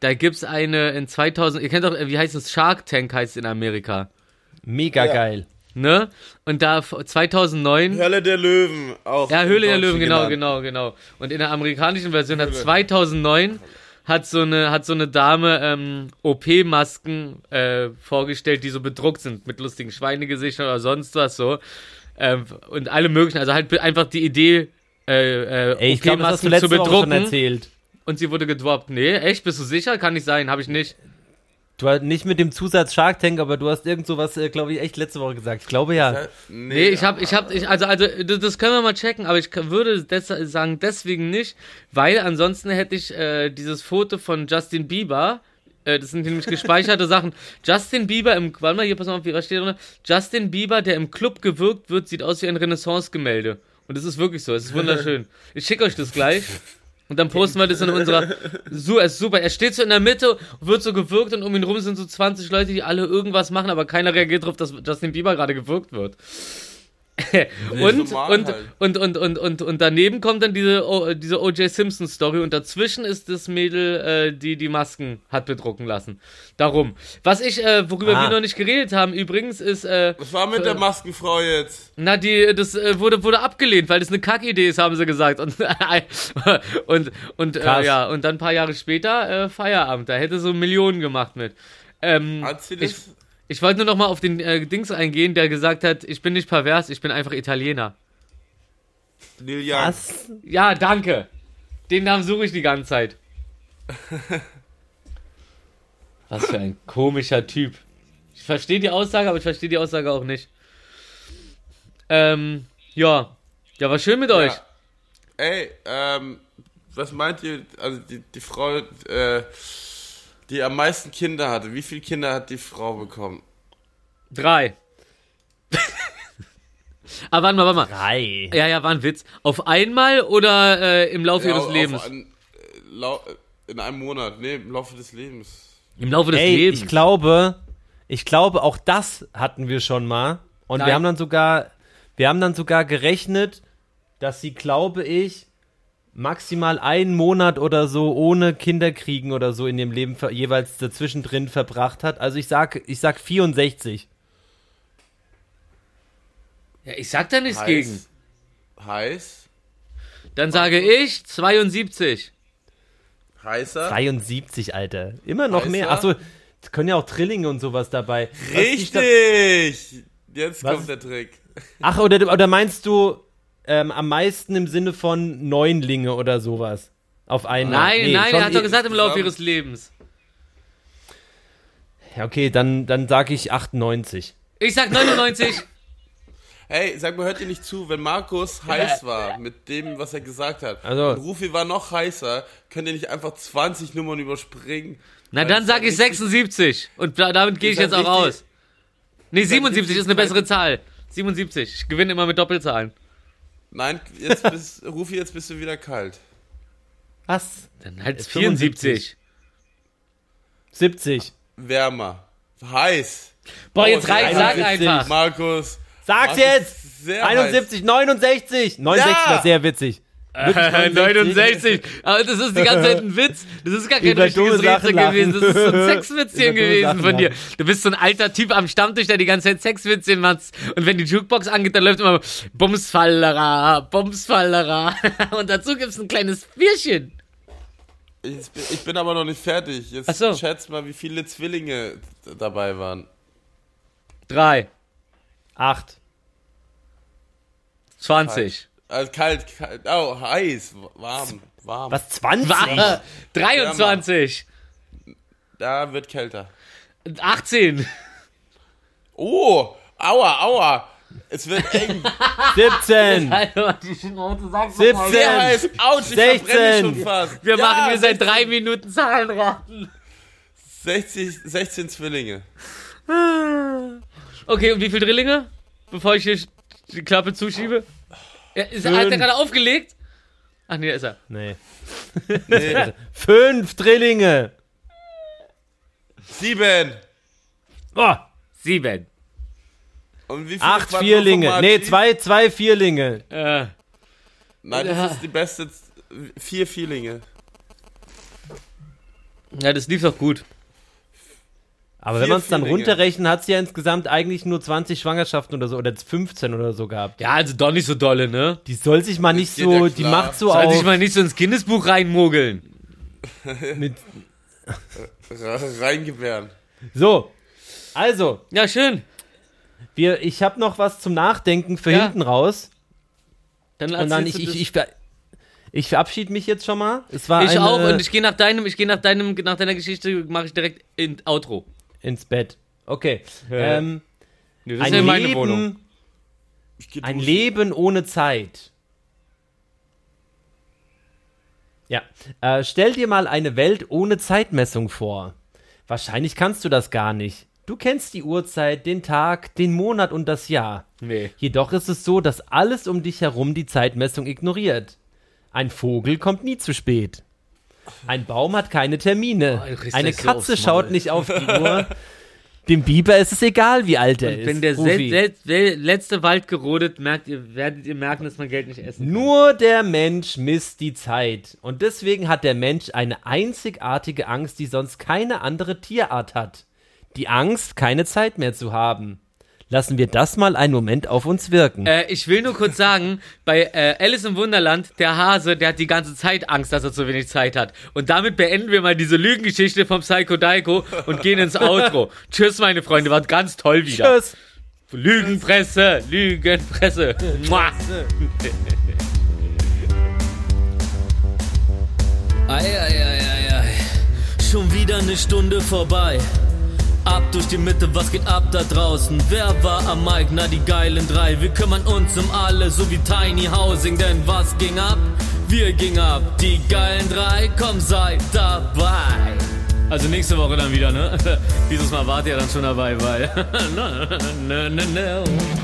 da gibt's eine in 2000, ihr kennt doch, äh, wie heißt es, Shark Tank heißt es in Amerika. Mega Ja. geil. Ne? Und da f- 2009. Hölle der Löwen auch. Ja, Höhle der Löwen, genau, genau, genau. Und in der amerikanischen Version hat Höhle. 2009 hat so eine, hat so eine Dame ähm, OP-Masken äh, vorgestellt, die so bedruckt sind mit lustigen Schweinegesichtern oder sonst was so. Ähm, und alle möglichen, also halt einfach die Idee, äh, äh, Ey, ich glaube, das hast du OP-Masken zu Woche schon bedrucken. erzählt. Und sie wurde gedroppt. Nee, echt? Bist du sicher? Kann nicht sein, habe ich nicht. Du hast nicht mit dem Zusatz Shark Tank, aber du hast irgend sowas, äh, glaube ich, echt letzte Woche gesagt. Ich glaube ja. Ja, Nee, ich hab, ich hab, ich, also, also, das das können wir mal checken, aber ich würde des, sagen deswegen nicht, weil ansonsten hätte ich äh, dieses Foto von Justin Bieber, äh, das sind nämlich gespeicherte <laughs> Sachen. Justin Bieber im, warte mal, hier, pass mal auf, was steht drin? Justin Bieber, der im Club gewirkt wird, sieht aus wie ein Renaissance-Gemälde. Und es ist wirklich so, es ist wunderschön. Ich schicke euch das gleich. Und dann posten wir das in unserer. So, es ist super. Er steht so in der Mitte, wird so gewirkt und um ihn rum sind so 20 Leute, die alle irgendwas machen, aber keiner reagiert darauf, dass Justin Bieber gerade gewirkt wird. <laughs> und, und, halt. und, und, und, und, und daneben kommt dann diese, O- diese O.J. Simpson Story und dazwischen ist das Mädel, äh, die die Masken hat bedrucken lassen. Darum. Was ich, äh, worüber Ah. wir noch nicht geredet haben, übrigens, ist, äh, Was war mit der Maskenfrau jetzt? na, die, das äh, wurde, wurde abgelehnt, weil das eine Kackidee ist, haben sie gesagt. Und, <laughs> und, und, äh, ja, und dann ein paar Jahre später äh, Feierabend. Da hätte so Millionen gemacht mit. Ähm, Hat sie das? ich wollte nur noch mal auf den äh, Dings eingehen, der gesagt hat, ich bin nicht pervers, ich bin einfach Italiener. Neil Young. Was? Ja, danke. Den Namen suche ich die ganze Zeit. <laughs> Was für ein komischer Typ. Ich verstehe die Aussage, aber ich verstehe die Aussage auch nicht. Ähm, ja. Ja, war schön mit euch. Ja. Ey, ähm, was meint ihr, also die, die Frau, äh, die am meisten Kinder hatte, wie viele Kinder hat die Frau bekommen? Drei. aber warte mal, warte mal. Drei. Ja, ja, war ein Witz. Auf einmal oder äh, im Laufe Ja, ihres auf Lebens? Ein, äh, lau- in einem Monat, nee, im Laufe des Lebens. Im Laufe des Ey, Lebens. ich glaube, ich glaube, auch das hatten wir schon mal. Und Nein. wir haben dann sogar, wir haben dann sogar gerechnet, dass sie, glaube ich, maximal einen Monat oder so ohne Kinderkriegen oder so in dem Leben jeweils dazwischen drin verbracht hat. Also ich sag, ich sag 64. Ja, ich sag da nichts heiß. gegen. Heiß. Dann sage ich 72. Heißer. 73, Alter. Immer noch Heißer? mehr. Achso, es können ja auch Trillinge und sowas dabei. Richtig! Jetzt Was? kommt der Trick. Ach, oder, oder meinst du ähm, am meisten im Sinne von Neunlinge oder sowas? Auf einen. Nein, Nee, nein, er hat doch gesagt im Laufe ihres Lebens. Ja, okay, dann, dann sag ich 98. Ich sag 99. <laughs> Hey, sag mal, hört ihr nicht zu, wenn Markus <laughs> heiß war mit dem, was er gesagt hat, Also- und Rufi war noch heißer, könnt ihr nicht einfach 20 Nummern überspringen? Na, dann sag ich richtig- 76. Und da- damit gehe ich Ist jetzt halt auch richtig- raus. Nee, halt 77 ist richtig eine bessere. Zahl. 77. Ich gewinne immer mit Doppelzahlen. Nein, jetzt <laughs> bist, Rufi, jetzt bist du wieder kalt. Was? Dann halt 75. 74. 70. Wärmer. Heiß. Boah, Oh, jetzt reicht, sag 71. einfach. Markus. Sag's Markus jetzt! ist Sehr 71, 69! 69 Ja! war sehr witzig. Wirklich <laughs> 69. Aber das ist die ganze Zeit ein Witz. Das ist gar kein richtiges Rätsel gewesen. Das ist so ein. <laughs> Sexwitzchen gewesen Sachen von dir. Du bist so ein alter Typ am Stammtisch, der die ganze Zeit Sexwitzchen macht. Und wenn die Jukebox angeht, dann läuft immer Bumsfallera, Bumsfallera. <laughs> Und dazu gibt's ein kleines Bierchen. Ich bin, ich bin aber noch nicht fertig. Jetzt Ach so. schätzt mal, wie viele Zwillinge dabei waren. Drei. 8. 20. Also kalt, kalt. Oh, heiß. Warm. Warm. Was? 20? Wa- 23. Da wird kälter. 18. Oh, aua, aua. Es wird eng. <laughs> 17. <laughs> Alter, die Schnauze sagt Sehr 17. heiß. Autsch, ich 16. verbrenne schon fast. Wir Ja, machen hier seit 16. drei Minuten Zahlenraten. 60, 16 Zwillinge. Okay, und wie viele Drillinge? Bevor ich hier die Klappe zuschiebe? Ja, ist, hat er gerade aufgelegt? Ach nee, da ist er. Nee. <laughs> Nee, Fünf Drillinge. sieben. Oh, Sieben. Und wie viele acht Vierlinge. Nee, zwei, zwei Vierlinge. Äh, Nein, Ja. das ist die beste. Vier Vierlinge. ja, das lief doch gut. Aber wenn man es dann runterrechnet, hat sie ja insgesamt eigentlich nur 20 Schwangerschaften oder so, oder 15 oder so gehabt. Ja, also doch nicht so dolle, ne? Die soll sich mal nicht so, ja die klar. macht so Soll sich auf mal nicht so ins Guinness-Buch reinmogeln. <laughs> mit. Ra- Reingebären. So, also, Ja, schön. wir, ich habe noch was zum Nachdenken für Ja. hinten raus. Dann Und dann erzählst ich, du ich, das. ich, ver- ich verabschiede mich jetzt schon mal. Es war ich eine, auch und ich gehe nach deinem, ich gehe nach deinem, nach deiner Geschichte, mache ich direkt in Outro. Ins Bett. Okay. Ja. Ähm, Nee, das ein ist ja meine Leben, Wohnung. Ich geh ein. Leben ohne Zeit. Ja. Äh, stell dir mal eine Welt ohne Zeitmessung vor. Wahrscheinlich kannst du das gar nicht. Du kennst die Uhrzeit, den Tag, den Monat und das Jahr. Nee. Jedoch ist es so, dass alles um dich herum die Zeitmessung ignoriert. Ein Vogel kommt nie zu spät. Ein Baum hat keine Termine. Oh, Eine so Katze schaut nicht auf die Uhr. Dem Biber ist es egal, wie alt er ist. Wenn der Rufi. sel sel letzte Wald gerodet, merkt ihr, werdet ihr merken, dass man Geld nicht essen kann. Nur der Mensch misst die Zeit. Und deswegen hat der Mensch eine einzigartige Angst, die sonst keine andere Tierart hat. Die Angst, keine Zeit mehr zu haben. Lassen wir das mal einen Moment auf uns wirken. Äh, ich will nur kurz sagen, bei äh, Alice im Wunderland, der Hase, der hat die ganze Zeit Angst, dass er zu wenig Zeit hat. Und damit beenden wir mal diese Lügengeschichte vom Psycho Daiko und gehen ins Outro. <laughs> Tschüss, meine Freunde, war ganz toll wieder. Tschüss. Lügenpresse, Lügenpresse. Eieieiei. Schon wieder eine Stunde vorbei. Ab durch die Mitte, was geht ab da draußen? Wer war am Mike? Na, die geilen drei. Wir kümmern uns um alle, so wie Tiny Housing. Denn was ging ab? Wir gingen ab. Die geilen drei, komm, sei dabei. Also nächste Woche dann wieder, ne? <laughs> Dieses Mal wart ihr dann schon dabei, weil. <laughs> no, no, no, no.